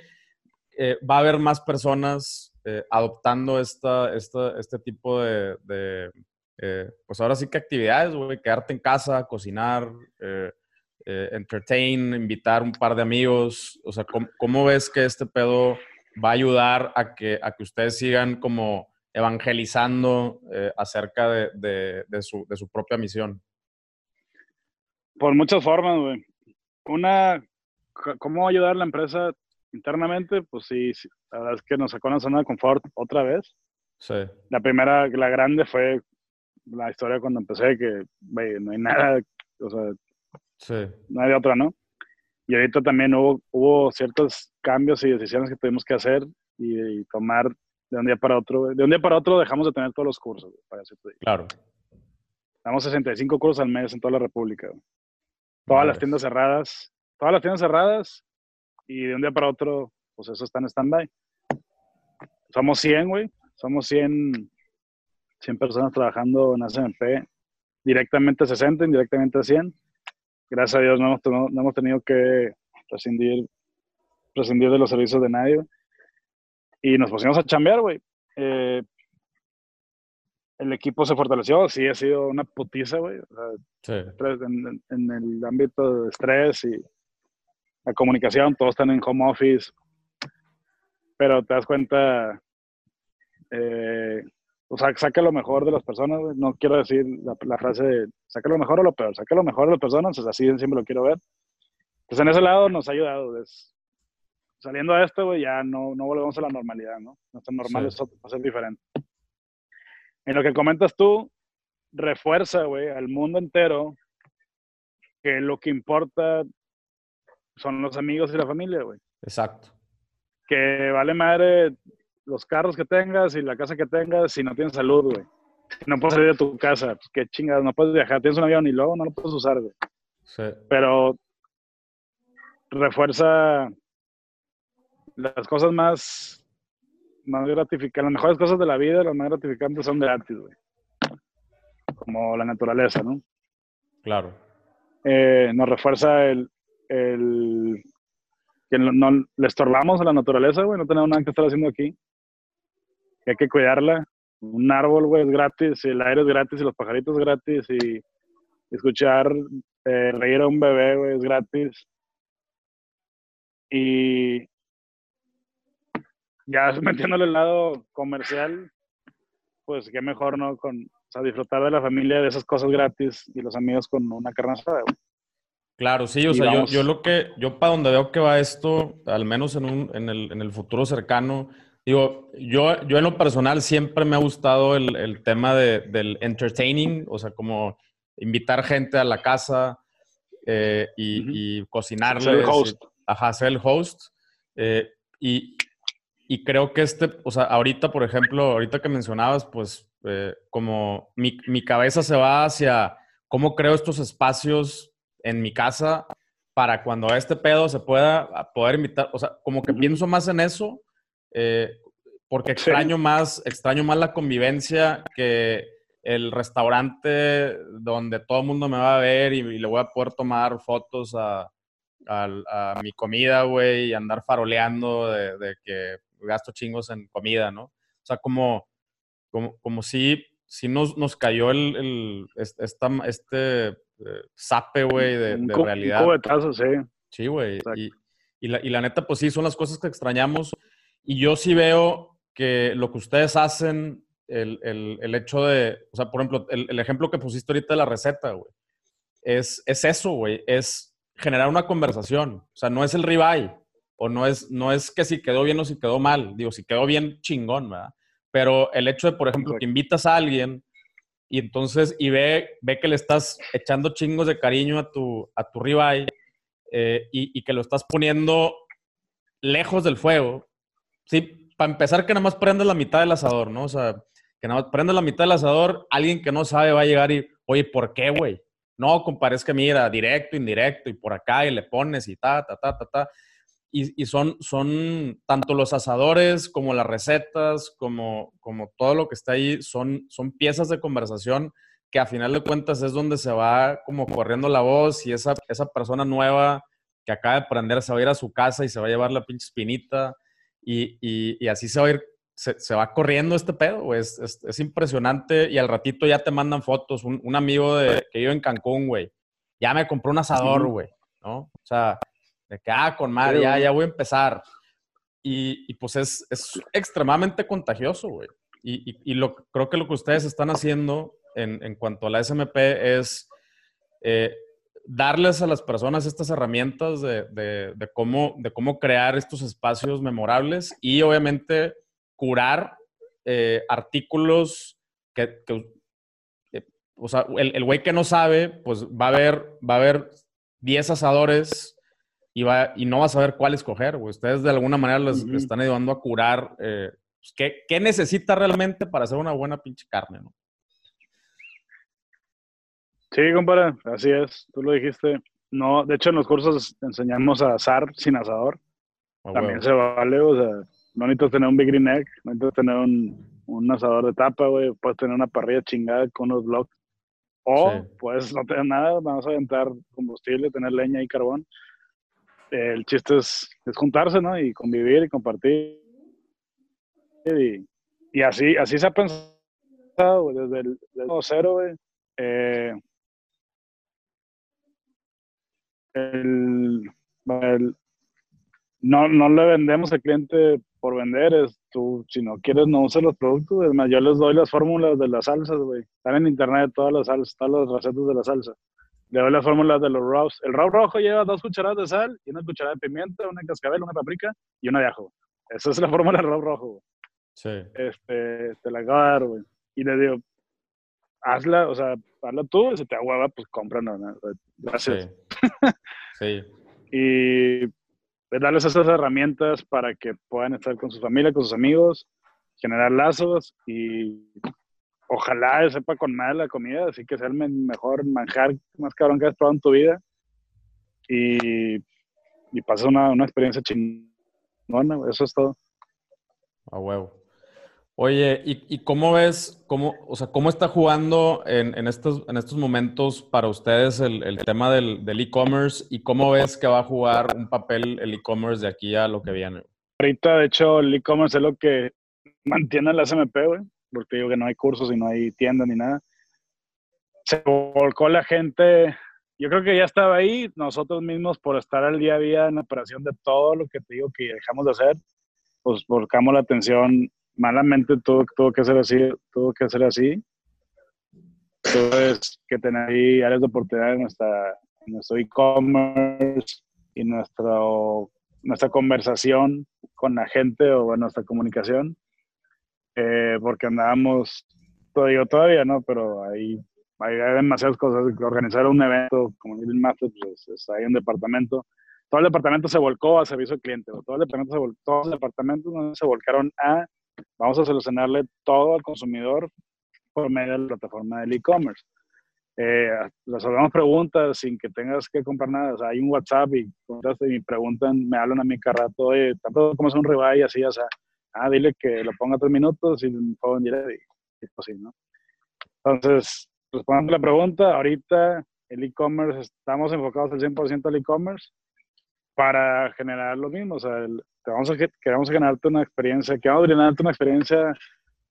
va a haber más personas adoptando esta, este tipo de, eh, pues ahora sí que actividades, güey, quedarte en casa, cocinar, eh, eh, entertain, invitar un par de amigos, o sea, ¿cómo, ves que este pedo va a ayudar a que, a que ustedes sigan como evangelizando acerca de, su, de su propia misión? Por muchas formas, güey. Una, ¿cómo ayudar a la empresa internamente? Pues sí, la verdad es que nos sacó una zona de confort otra vez. Sí. La primera, la grande fue la historia cuando empecé, que no hay nada, o sea, no hay de otra, ¿no? Y ahorita también hubo, hubo ciertos cambios y decisiones que tuvimos que hacer y, tomar de un día para otro. De un día para otro dejamos de tener todos los cursos, para Claro. Damos 65 cursos al mes en toda la República. Todas las tiendas cerradas, todas las tiendas cerradas y de un día para otro, pues eso está en stand-by. Somos 100, güey. Somos 100 100 personas trabajando en SMP, directamente 60, indirectamente 100. Gracias a Dios no hemos, tenido que prescindir, prescindir de los servicios de nadie. Y nos pusimos a chambear, güey. Eh, el equipo se fortaleció, sí ha sido una putiza, güey. en, en, el ámbito de estrés y la comunicación, todos están en home office. Pero te das cuenta, eh, o sea, saque lo mejor de las personas, no quiero decir la, frase de saque lo mejor o lo peor, saque lo mejor de las personas, o así siempre lo quiero ver. Pues en ese lado nos ha ayudado. saliendo de esto, güey, ya no, no volvemos a la normalidad, ¿no? Nuestro normal es, va a ser diferente. En lo que comentas tú, refuerza, güey, al mundo entero que lo que importa son los amigos y la familia, güey. Exacto. Que vale madre los carros que tengas y la casa que tengas si no tienes salud, güey. Si no puedes salir de tu casa, pues qué chingadas, no puedes viajar, tienes un avión y luego no lo puedes usar, güey. Sí. Pero refuerza las cosas más, más gratificantes, las mejores cosas de la vida, las más gratificantes son gratis, güey. Como la naturaleza, ¿no? Claro. Eh, nos refuerza el, el que no, le estorbamos a la naturaleza, güey, no tenemos nada que estar haciendo aquí hay que cuidarla. Un árbol, güey, es gratis, el aire es gratis, y los pajaritos es gratis, y escuchar eh, reír a un bebé, güey, es gratis. Y ya metiéndole el lado comercial, pues qué mejor, ¿no? Con, disfrutar de la familia, de esas cosas gratis y los amigos con una carne asada, güey. Claro, sí, o sea, yo, yo, lo que, yo para donde veo que va esto, al menos en, un, en, el, en el futuro cercano, Digo, yo, yo en lo personal siempre me ha gustado el, tema del entertaining, o sea, como invitar gente a la casa eh, y, cocinarles. Ser el host. ajá, ser el host. Eh, y, creo que este, o sea, ahorita, por ejemplo, ahorita que mencionabas, pues eh, como mi, mi, cabeza se va hacia cómo creo estos espacios en mi casa para cuando este pedo se pueda poder invitar, o sea, como que pienso más en eso, eh, porque extraño más, extraño más la convivencia que el restaurante donde todo el mundo me va a ver y, le voy a poder tomar fotos a, a, mi comida, güey, y andar faroleando de, de, que gasto chingos en comida, ¿no? O sea, como, como, como si, si nos, nos cayó el, el esta, este sape, güey, de, de realidad. Un sí. Sí, güey. Y, y, la, y la neta, pues sí, son las cosas que extrañamos. Y yo sí veo que lo que ustedes hacen, el, el, el hecho de, o sea, por ejemplo, el, el, ejemplo que pusiste ahorita de la receta, güey, es, es eso, güey, es generar una conversación. O sea, no es el ribeye, o no es, no es que si quedó bien o si quedó mal. Digo, si quedó bien, chingón, ¿verdad? Pero el hecho de, por ejemplo, que invitas a alguien y entonces, y ve, ve que le estás echando chingos de cariño a tu, a tu ribeye eh, y, que lo estás poniendo lejos del fuego. Sí, para empezar que nada más prende la mitad del asador, ¿no? O sea, que nada más prende la mitad del asador, alguien que no sabe va a llegar y, oye, ¿por qué, güey? No, compadre, es que mira, directo, indirecto, y por acá, y le pones y ta, ta, ta, ta, ta. Y, y, son, son tanto los asadores como las recetas, como, como todo lo que está ahí, son, son piezas de conversación que a final de cuentas es donde se va como corriendo la voz y esa, esa persona nueva que acaba de aprender se va a ir a su casa y se va a llevar la pinche espinita y, y, y así se va a ir, se, se va corriendo este pedo, Es, es, es, impresionante y al ratito ya te mandan fotos. Un, un amigo de, que vive en Cancún, güey, ya me compró un asador, güey, ¿no? O sea, de que, ah, con madre, ya, ya voy a empezar. Y, y pues es, es, extremadamente contagioso, güey. Y, y, y, lo, creo que lo que ustedes están haciendo en, en cuanto a la SMP es eh, darles a las personas estas herramientas de, de, de, cómo, de cómo crear estos espacios memorables y obviamente curar eh, artículos que, que eh, o sea, el güey que no sabe, pues va a ver, va a ver 10 asadores y, va, y no va a saber cuál escoger. Ustedes de alguna manera les, uh -huh. están ayudando a curar eh, pues, ¿qué, ¿qué, necesita realmente para hacer una buena pinche carne, ¿no? Sí, compadre, así es, tú lo dijiste. No, de hecho en los cursos enseñamos a asar sin asador. Oh, También se vale, o sea, no necesitas tener un Big Green Egg, no necesitas tener un, un asador de tapa, güey, puedes tener una parrilla chingada con unos blocks. O sí. puedes no tener nada, vamos a aventar combustible, tener leña y carbón el chiste es, es, juntarse, ¿no? Y convivir y compartir. Y, y así, así se ha pensado, desde el, desde cero, güey. Eh, el, el, no, no le vendemos al cliente por vender, tú, si no quieres, no uses los productos. Es yo les doy las fórmulas de las salsas, güey. Están en internet todas las salsas, todas las recetas de la salsa. Le doy las fórmulas de los raws. El raw rojo lleva dos cucharadas de sal y una cucharada de pimienta, una cascabel, una paprika y una de ajo. Esa es la fórmula del raw rojo, güey. Sí. Este, te la acabo de dar, güey. Y le digo, hazla, o sea, hazla tú, y si te aguaba, pues cómpranos. ¿no? Gracias. Sí. sí. y pues, darles esas herramientas para que puedan estar con su familia, con sus amigos, generar lazos y ojalá sepa con nada la comida, así que sea el mejor manjar más cabrón que has probado en tu vida. Y, y pasa una, una, experiencia chingona, eso es todo. A huevo. Oye, ¿y, ¿y, cómo ves, cómo, o sea, cómo está jugando en, en, estos, en estos momentos para ustedes el, el tema del e-commerce y cómo ves que va a jugar un papel el e-commerce de aquí a lo que viene? Ahorita, de hecho, el e-commerce es lo que mantiene la SMP, güey porque digo que no hay cursos y no hay tiendas ni nada. Se volcó la gente, yo creo que ya estaba ahí, nosotros mismos por estar al día a día en operación de todo lo que te digo que dejamos de hacer, pues volcamos la atención, malamente tuvo, tuvo que ser así, tuvo que ser así. Entonces, que tener ahí áreas de oportunidad en, nuestra, en nuestro e-commerce y nuestro nuestra conversación con la gente o nuestra comunicación, eh, porque andábamos, todavía, todavía no, pero hay, demasiadas cosas. Organizar un evento como el Master, pues está ahí un departamento. Todo el departamento se volcó a servicio al cliente, todo el departamento se volcó, todos los departamentos se volcaron a, vamos a solucionarle todo al consumidor por medio de la plataforma del e-commerce. Eh, resolvemos preguntas sin que tengas que comprar nada. O sea, hay un WhatsApp y, y preguntan, me hablan a mi carrato, oye, tanto como es un y así, o sea, ah, dile que lo ponga tres minutos y puedo en directo y, pues ¿no? Entonces, respondiendo la pregunta, ahorita el e-commerce, estamos enfocados al 100% al e-commerce para generar lo mismo. O sea, vamos a, queremos generarte una experiencia, queremos generarte una experiencia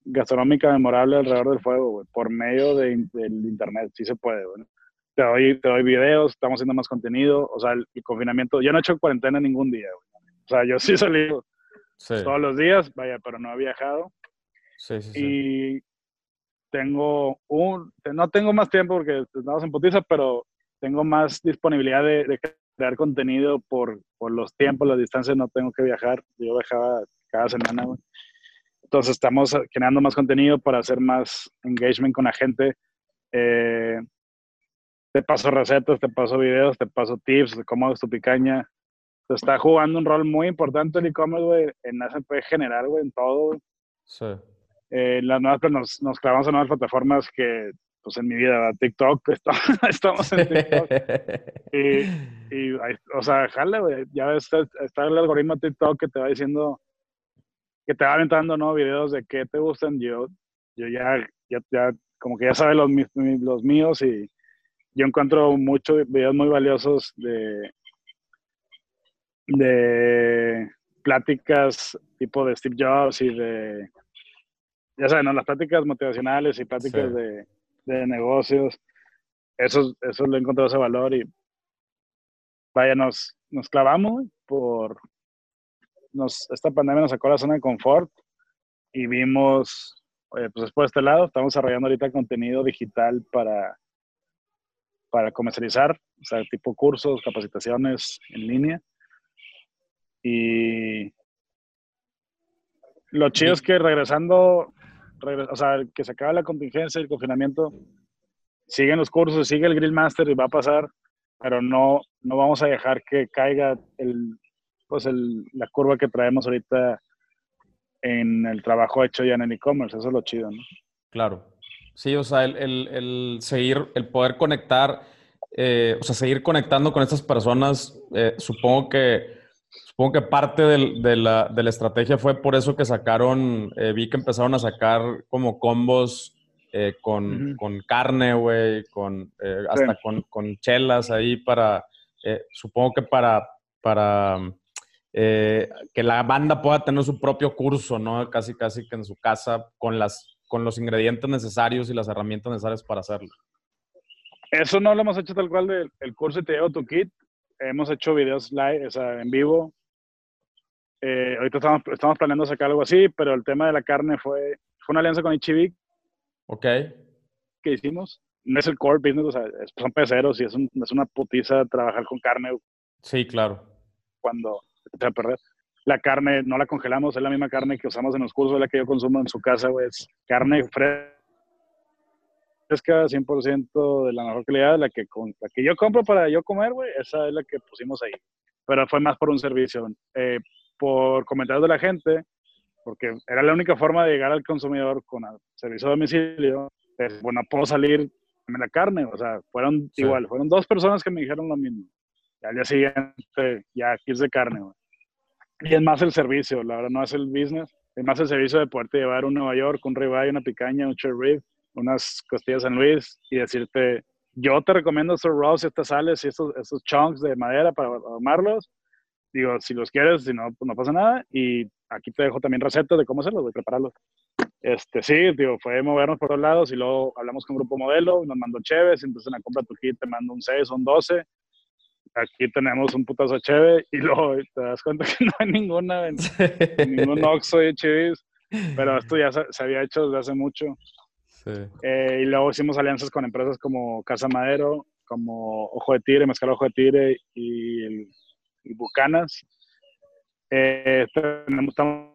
gastronómica memorable alrededor del fuego, por medio de, del internet, sí se puede, Te doy, te doy videos, estamos haciendo más contenido, o sea, el, confinamiento, yo no he hecho cuarentena ningún día, O sea, yo sí he todos los días, vaya, pero no he viajado. Sí, sí, y tengo un, no tengo más tiempo porque estamos en Potiza, pero tengo más disponibilidad de, crear contenido por, por, los tiempos, las distancias, no tengo que viajar. Yo viajaba cada semana, entonces estamos generando más contenido para hacer más engagement con la gente. Eh, te paso recetas, te paso videos, te paso tips de cómo hago tu picaña. Se está jugando un rol muy importante el e-commerce, güey, en SMP general, güey, en todo. Sí. Eh, las nuevas, pues nos, nos clavamos en nuevas plataformas que, pues en mi vida, TikTok, estamos en TikTok. y, y, o sea, jale, güey, ya ves, está, está el algoritmo TikTok que te va diciendo que te va aventando, ¿no? Videos de qué te gustan. Yo, yo ya, ya, ya como que ya sabes los, los míos y yo encuentro muchos videos muy valiosos de, de pláticas tipo de Steve Jobs y de, ya sabes, ¿no? Las pláticas motivacionales y pláticas de, de, negocios. Eso, eso le he encontrado ese valor y vaya, nos, nos clavamos por, nos, esta pandemia nos sacó la zona de confort y vimos, pues después de este lado, estamos desarrollando ahorita contenido digital para, para comercializar, o sea, tipo cursos, capacitaciones en línea. Y lo chido es que regresando, o sea, que se acaba la contingencia, el confinamiento, siguen los cursos, sigue el Grill Master y va a pasar, pero no, no vamos a dejar que caiga el, pues el, la curva que traemos ahorita en el trabajo hecho ya en el e-commerce. Eso es lo chido, ¿no? Claro. Sí, o sea, el, el, seguir, el poder conectar, eh, o sea, seguir conectando con estas personas, eh, supongo que supongo que parte de, la, de, la, estrategia fue por eso que sacaron, eh, vi que empezaron a sacar como combos con, con, carne, güey, con, hasta con, con, chelas ahí para, supongo que para, para eh, que la banda pueda tener su propio curso, ¿no? Casi, casi que en su casa, con, las, con los ingredientes necesarios y las herramientas necesarias para hacerlo. Eso no lo hemos hecho tal cual del el curso y te llevo tu kit. Hemos hecho videos live, o sea, en vivo. Eh, ahorita estamos, estamos, planeando sacar algo así, pero el tema de la carne fue, fue una alianza con Ichivik. Ok. Que hicimos. No es el core business, o sea, son peceros y es, es una putiza trabajar con carne. Sí, claro. Cuando, a perder. La carne no la congelamos, es la misma carne que usamos en los cursos, es la que yo consumo en su casa, güey. Es carne fresca, 100% de la mejor calidad, la que, la que yo compro para yo comer, güey, esa es la que pusimos ahí. Pero fue más por un servicio. Eh, por comentarios de la gente, porque era la única forma de llegar al consumidor con el servicio domicilio, bueno, puedo salir en la carne, o sea, fueron igual, fueron dos personas que me dijeron lo mismo. Y al día siguiente, ya aquí es de carne, güey. Y es más el servicio, la verdad, no es el business. Es más el servicio de poderte llevar un Nueva York, un ribeye, una picaña, un cherry unas costillas San Luis y decirte, yo te recomiendo estos rolls, estas sales y estos, estos chunks de madera para amarlos. Digo, si los quieres, si no, pues no pasa nada. Y aquí te dejo también recetas de cómo hacerlos, de prepararlos. Este, sí, digo, fue movernos por todos lados y luego hablamos con un grupo modelo, nos mandó Cheves, entonces en la compra tu kit te mando un 6 un 12 aquí tenemos un putazo chévere y luego te das cuenta que no hay ninguna, ningún Oxxo de Chivis, pero esto ya se, había hecho desde hace mucho. Eh, y luego hicimos alianzas con empresas como Casa Madero, como Ojo de Tigre, Mezcal Ojo de Tigre y, Bucanas. Eh, estamos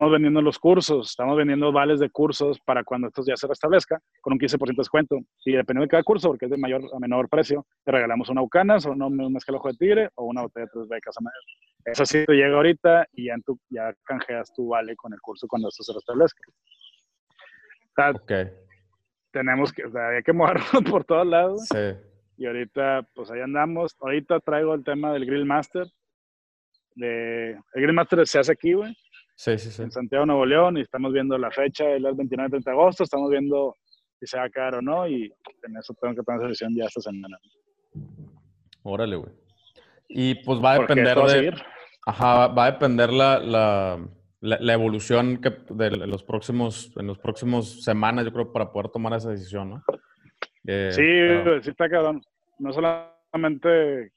vendiendo los cursos, estamos vendiendo vales de cursos para cuando esto ya se restablezca, con un 15% de descuento. Y dependiendo de cada curso, porque es de mayor a menor precio, te regalamos una Ucanas o un mezcal ojo de tigre o una botella de tres becas a. Eso sí te llega ahorita y ya, tu, ya canjeas tu vale con el curso cuando esto se restablezca. ok. Tenemos que, o sea, hay que movernos por todos lados. Sí. Y ahorita, pues ahí andamos. Ahorita traigo el tema del Grill Master. De, el Grill Master se hace aquí, güey. Sí, sí, sí. En Santiago, Nuevo León, y estamos viendo la fecha, el 29 30 de agosto, estamos viendo si se va a quedar o no, y en eso tengo que tomar esa decisión ya esta semana. Órale, güey. Y pues va a depender de... Ajá, va a depender la, la, la, evolución que de los próximos, en los próximos semanas, yo creo, para poder tomar esa decisión, ¿no? Eh, sí, sí está cabrón. No solamente...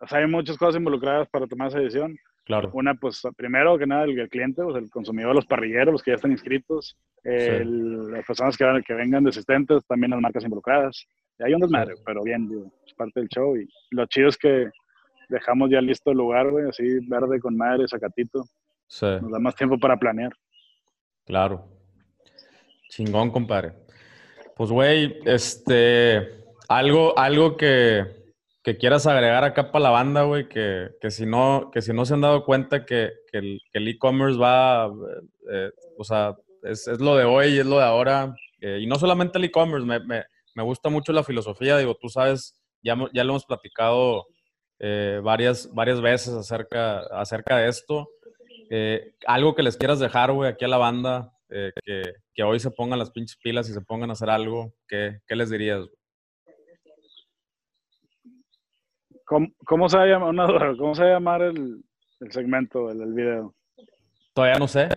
O sea, hay muchas cosas involucradas para tomar esa decisión. Claro. Una, pues, primero que nada, el, cliente, pues, el consumidor, los parrilleros, los que ya están inscritos, las personas que, que vengan de asistentes, también las marcas involucradas. Y hay un desmadre, pero bien, digo, es parte del show. Y lo chido es que dejamos ya listo el lugar, güey, así verde con madre, sacatito. Sí. Nos da más tiempo para planear. Claro. Chingón, compadre. Pues, güey, este, algo, algo que, que quieras agregar acá para la banda, güey, que, que, si no, que si no se han dado cuenta que, que el e-commerce va, eh, o sea, es, es, lo de hoy, es lo de ahora. Eh, y no solamente el e-commerce, me, me, me, gusta mucho la filosofía, digo, tú sabes, ya, ya lo hemos platicado eh, varias, varias veces acerca, acerca de esto. Eh, algo que les quieras dejar, güey, aquí a la banda, eh, que, que, hoy se pongan las pinches pilas y se pongan a hacer algo, ¿qué, qué les dirías? ¿Cómo, ¿Cómo, se va a llamar, ¿cómo se va a llamar el, el segmento, el, el video? Todavía no sé.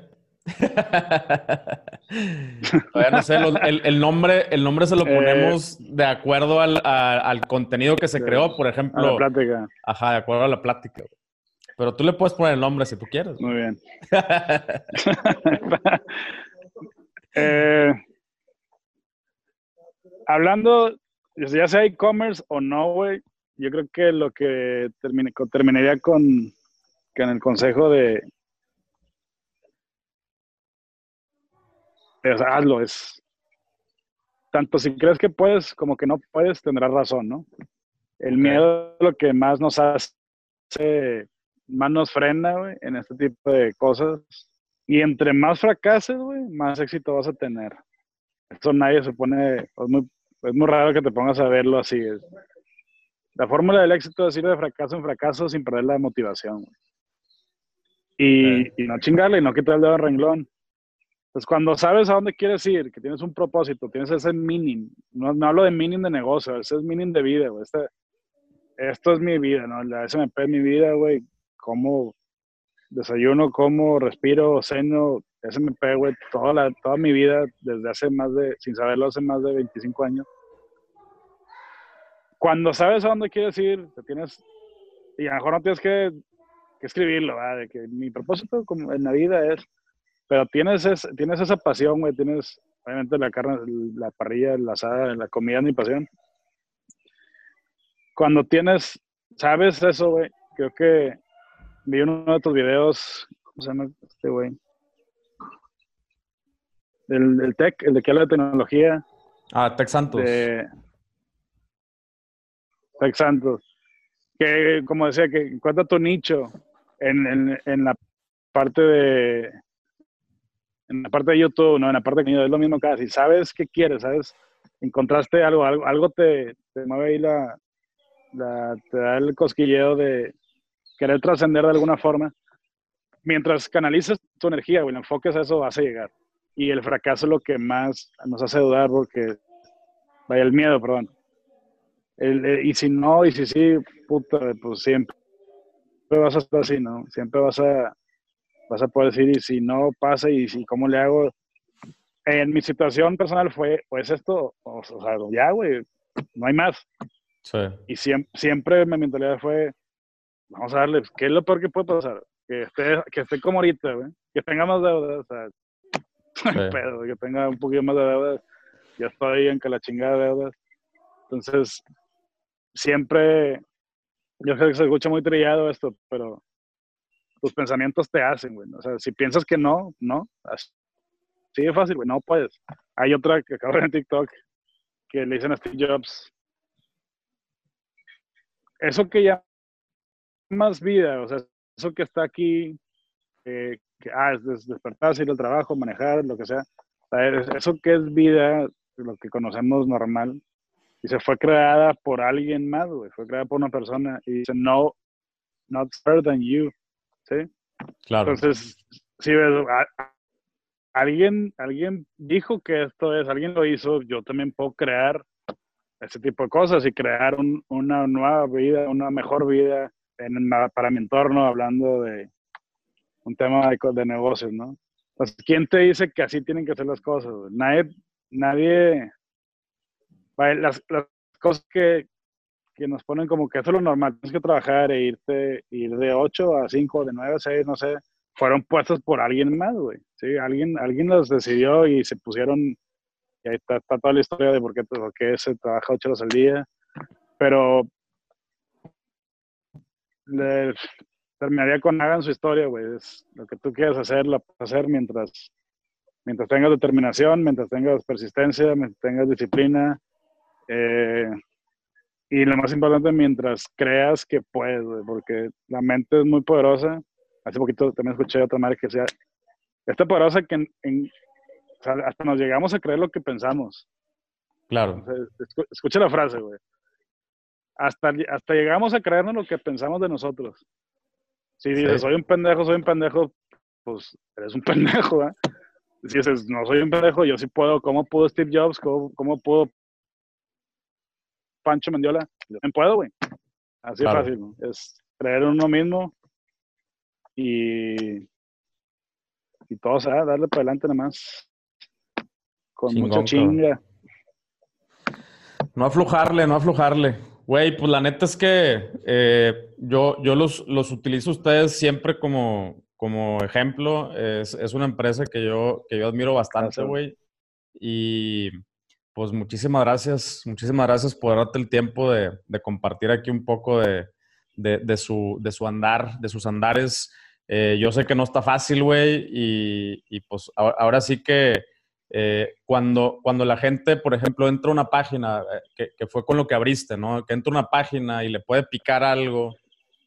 no sé, el, nombre, el nombre se lo eh, ponemos de acuerdo al, al, contenido que se creó, por ejemplo. A la plática. Ajá, de acuerdo a la plática. Pero tú le puedes poner el nombre si tú quieres. Muy bien. Eh, hablando, ya sea e-commerce o no, güey, yo creo que lo que terminaría con, con el consejo de, hazlo, es tanto si crees que puedes como que no puedes, tendrás razón, ¿no? El miedo es lo que más nos hace, más nos frena, güey, en este tipo de cosas. Y entre más fracases, güey, más éxito vas a tener. Eso nadie se pone, es muy, es muy raro que te pongas a verlo así. La fórmula del éxito es ir de fracaso en fracaso sin perder la motivación, güey. Y, y, no chingarle y no quitar el dedo al renglón. Pues cuando sabes a dónde quieres ir, que tienes un propósito, tienes ese meaning, no, no hablo de meaning de negocio, ese es meaning de vida, güey. Este, esto es mi vida, ¿no? La SMP es mi vida, güey. Como desayuno, como, respiro, ceno, SMP, güey, toda, la, toda mi vida, desde hace más de, sin saberlo, hace más de 25 años. Cuando sabes a dónde quieres ir, te tienes, y a lo mejor no tienes que, que escribirlo, ¿verdad? De que mi propósito en la vida es pero tienes, tienes esa pasión, güey, tienes, obviamente la carne, la parrilla, la asada, la comida es mi pasión. Cuando tienes, sabes eso, güey, creo que vi uno de tus videos, ¿cómo se llama este güey? El, tech, el de que habla de tecnología. Ah, Tech Santos. tech Santos. Que, como decía, que encuentra tu nicho en, en la parte de, en la parte de YouTube, no, en la parte de es lo mismo casi. Sabes qué quieres, sabes, encontraste algo, algo, algo te, te mueve ahí la, la, te da el cosquilleo de querer trascender de alguna forma. Mientras canalices tu energía, güey, enfoques a eso, vas a llegar. Y el fracaso es lo que más nos hace dudar porque, vaya, el miedo, perdón. El, y si no, y si sí, puta, pues siempre vas a estar así, ¿no? Siempre vas a, vas a poder decir, y si no pasa, y si cómo le hago. En mi situación personal fue, pues esto, o, sea, ya, güey, no hay más. Sí. Y siempre, siempre mi mentalidad fue, vamos a darle, ¿qué es lo peor que puede pasar? Que esté, que esté como ahorita, güey, que tenga más deudas, o sea, pero que tenga un poquito más de deudas, ya estoy en que la chingada de deudas. Entonces, siempre Yo sé que se escucha muy trillado esto, pero tus pensamientos te hacen, güey. O sea, si piensas que no, no. Así de fácil, güey. No puedes. Hay otra que acabo de ver en TikTok que le dicen a Steve Jobs. Eso que ya más vida, o sea, eso que está aquí, eh, que ah, es despertarse, ir al trabajo, manejar, lo que sea. Eso que es vida, lo que conocemos normal, y se fue creada por alguien más, güey. Fue creada por una persona y dice, no, not further than you. ¿Sí? Claro. Entonces, si ves, alguien, alguien dijo que esto es, alguien lo hizo, yo también puedo crear ese tipo de cosas y crear una nueva vida, una mejor vida en, para mi entorno, hablando de un tema de, de negocios, ¿no? Entonces, ¿quién te dice que así tienen que ser las cosas? Nadie, nadie, las, las cosas que, que, nos ponen como que eso es lo normal, tienes que trabajar e irte, ir de 8 a 5, de 9 a 6, no sé, fueron puestos por alguien más, güey. Sí, alguien, alguien los decidió y se pusieron, y ahí está, toda la historia de por qué, por qué se trabaja 8 horas al día, pero le, terminaría con hagan su historia, güey. Es lo que tú quieras hacer, lo puedes hacer mientras, mientras tengas determinación, mientras tengas persistencia, mientras tengas disciplina. Eh, y lo más importante, mientras creas que puedes, porque la mente es muy poderosa. Hace poquito también escuché a otra madre que decía, está poderosa que hasta nos llegamos a creer lo que pensamos. Claro. escucha la frase, güey. Hasta, hasta llegamos a creernos lo que pensamos de nosotros. Si dices, soy un pendejo, soy un pendejo, pues eres un pendejo, ¿eh? Si dices, no soy un pendejo, yo sí puedo, ¿cómo pudo Steve Jobs? ¿Cómo, cómo pudo Pancho Mendiola? Yo también puedo, güey. Así es fácil, ¿no? Es creer en uno mismo y, y todo, o sea, darle para adelante nada más. Con mucha chinga. No aflojarle, no aflojarle. Güey, pues la neta es que eh, yo, yo los, los utilizo ustedes siempre como, como ejemplo. Es, es, una empresa que yo, que yo admiro bastante, güey. Y pues muchísimas gracias, muchísimas gracias por darte el tiempo de, de compartir aquí un poco de, de, de, su, de su andar, de sus andares. Eh, yo sé que no está fácil, güey, y, y, pues ahora sí que eh, cuando, cuando la gente, por ejemplo, entra a una página, eh, que, fue con lo que abriste, ¿no? Que entra a una página y le puede picar algo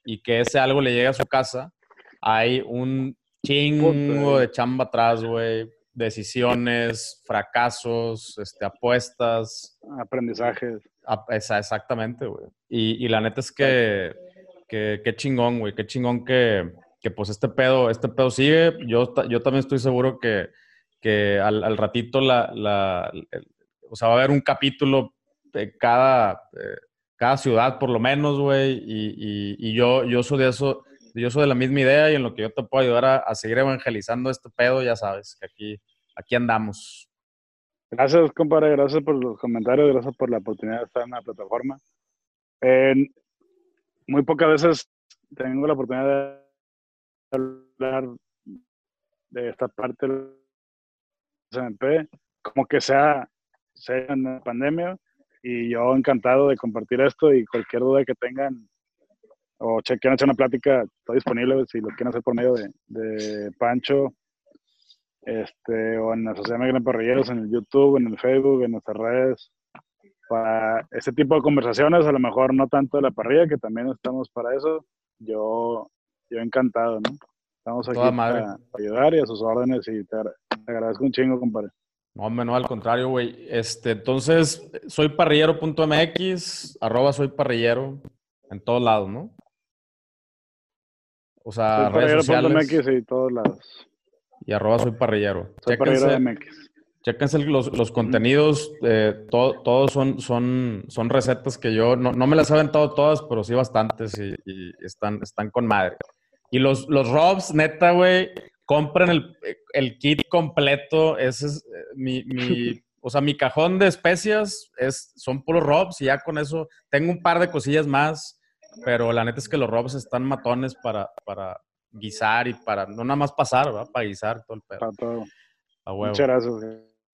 y que ese algo le llegue a su casa, hay un chingo de chamba atrás, güey. Decisiones, fracasos, este, apuestas. Aprendizajes. exactamente, güey. Y, y, la neta es que, que, qué chingón, güey. Qué chingón que, que, pues este pedo, este pedo sigue. Yo, yo también estoy seguro que que al, ratito la, la o sea, va a haber un capítulo de cada, eh, cada ciudad por lo menos, güey, y, y, yo, yo soy de eso, yo soy de la misma idea y en lo que yo te puedo ayudar a, a seguir evangelizando este pedo, ya sabes, que aquí, aquí andamos. Gracias, compadre, gracias por los comentarios, gracias por la oportunidad de estar en la plataforma. muy pocas veces tengo la oportunidad de hablar de esta parte SMP, como que sea, sea en la pandemia. Y yo encantado de compartir esto y cualquier duda que tengan o quieren hacer una plática, estoy disponible si lo quieren hacer por medio de, de Pancho este, o en la Sociedad Mexicana de Parrilleros, en el YouTube, en el Facebook, en nuestras redes, para este tipo de conversaciones, a lo mejor no tanto de la parrilla, que también estamos para eso. Yo, yo encantado, ¿no? Estamos aquí para, ayudar y a sus órdenes y te, agradezco un chingo, compadre. No, no, al contrario, güey. Este, entonces, soy parrillero.mx, arroba soy parrillero, en todos lados, ¿no? O sea, soy redes sociales. y todos lados. Y arroba soy parrillero. Soy chéquense, MX. Chéquense los, los contenidos, eh, todos son, son, son recetas que yo, no, no me las he aventado todas, pero sí bastantes y, y están, están con madre. Y los, los Robs, neta, güey, compren el, el, kit completo. Ese es eh, mi, mi, o sea, mi cajón de especias es, son puros Robs y ya con eso tengo un par de cosillas más, pero la neta es que los Robs están matones para, para guisar y para, no nada más pasar, ¿verdad? Para guisar todo el pedo. Para todo. Muchas gracias.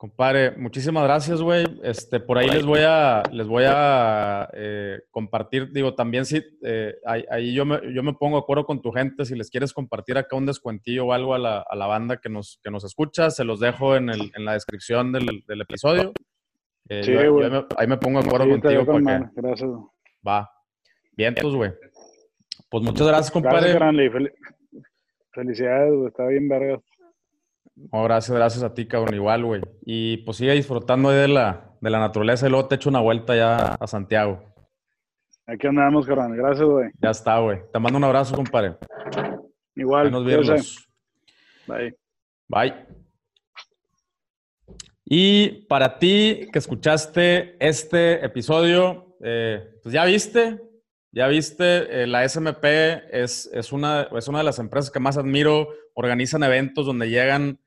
Compadre, muchísimas gracias, güey. Este, por ahí les voy a, les voy a eh, compartir, digo, también si eh, ahí, yo, me, yo me pongo de acuerdo con tu gente, si les quieres compartir acá un descuentillo o algo a la, a la banda que nos, que nos escucha, se los dejo en, el, en la descripción del, del episodio. Eh, sí, ahí me pongo de acuerdo contigo. Para Gracias. Va. Bien, pues, güey. Pues muchas gracias, compadre. Gracias, Felicidades, güey. Está bien, vergas. No, gracias, gracias a ti, cabrón. Igual, güey. Y pues sigue disfrutando de la, de la naturaleza y luego te echo una vuelta ya a Santiago. Aquí andamos, cabrón. Gracias, güey. Ya está, güey. Te mando un abrazo, compadre. Igual. Nos vemos. Bye. Bye. Y para ti que escuchaste este episodio, eh, pues ya viste, ya viste, eh, la SMP es, es, una, es una de las empresas que más admiro. Organizan eventos donde llegan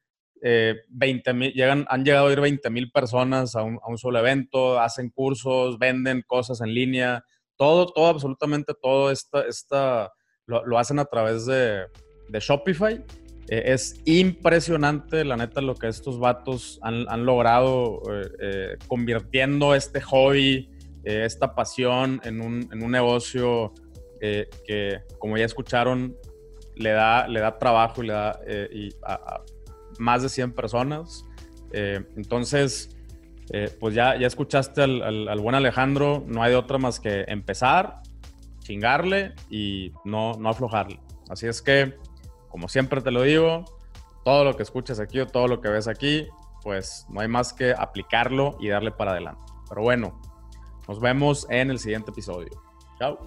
eh, 20 mil, llegan, han llegado a ir 20 mil personas a un, a un, solo evento, hacen cursos, venden cosas en línea, todo, todo, absolutamente todo esta, esta, lo, lo hacen a través de, de Shopify. Eh, es impresionante, la neta, lo que estos vatos han, han logrado eh, eh, convirtiendo este hobby eh, esta pasión en un, en un negocio eh, que, como ya escucharon, le da, le da trabajo y le da eh, y a, más de 100 personas. entonces, pues ya, ya escuchaste al, al, buen Alejandro, no hay de otra más que empezar, chingarle y no, no aflojarle. Así es que, como siempre te lo digo, todo lo que escuchas aquí o todo lo que ves aquí, pues no hay más que aplicarlo y darle para adelante. Pero bueno, nos vemos en el siguiente episodio. Chao.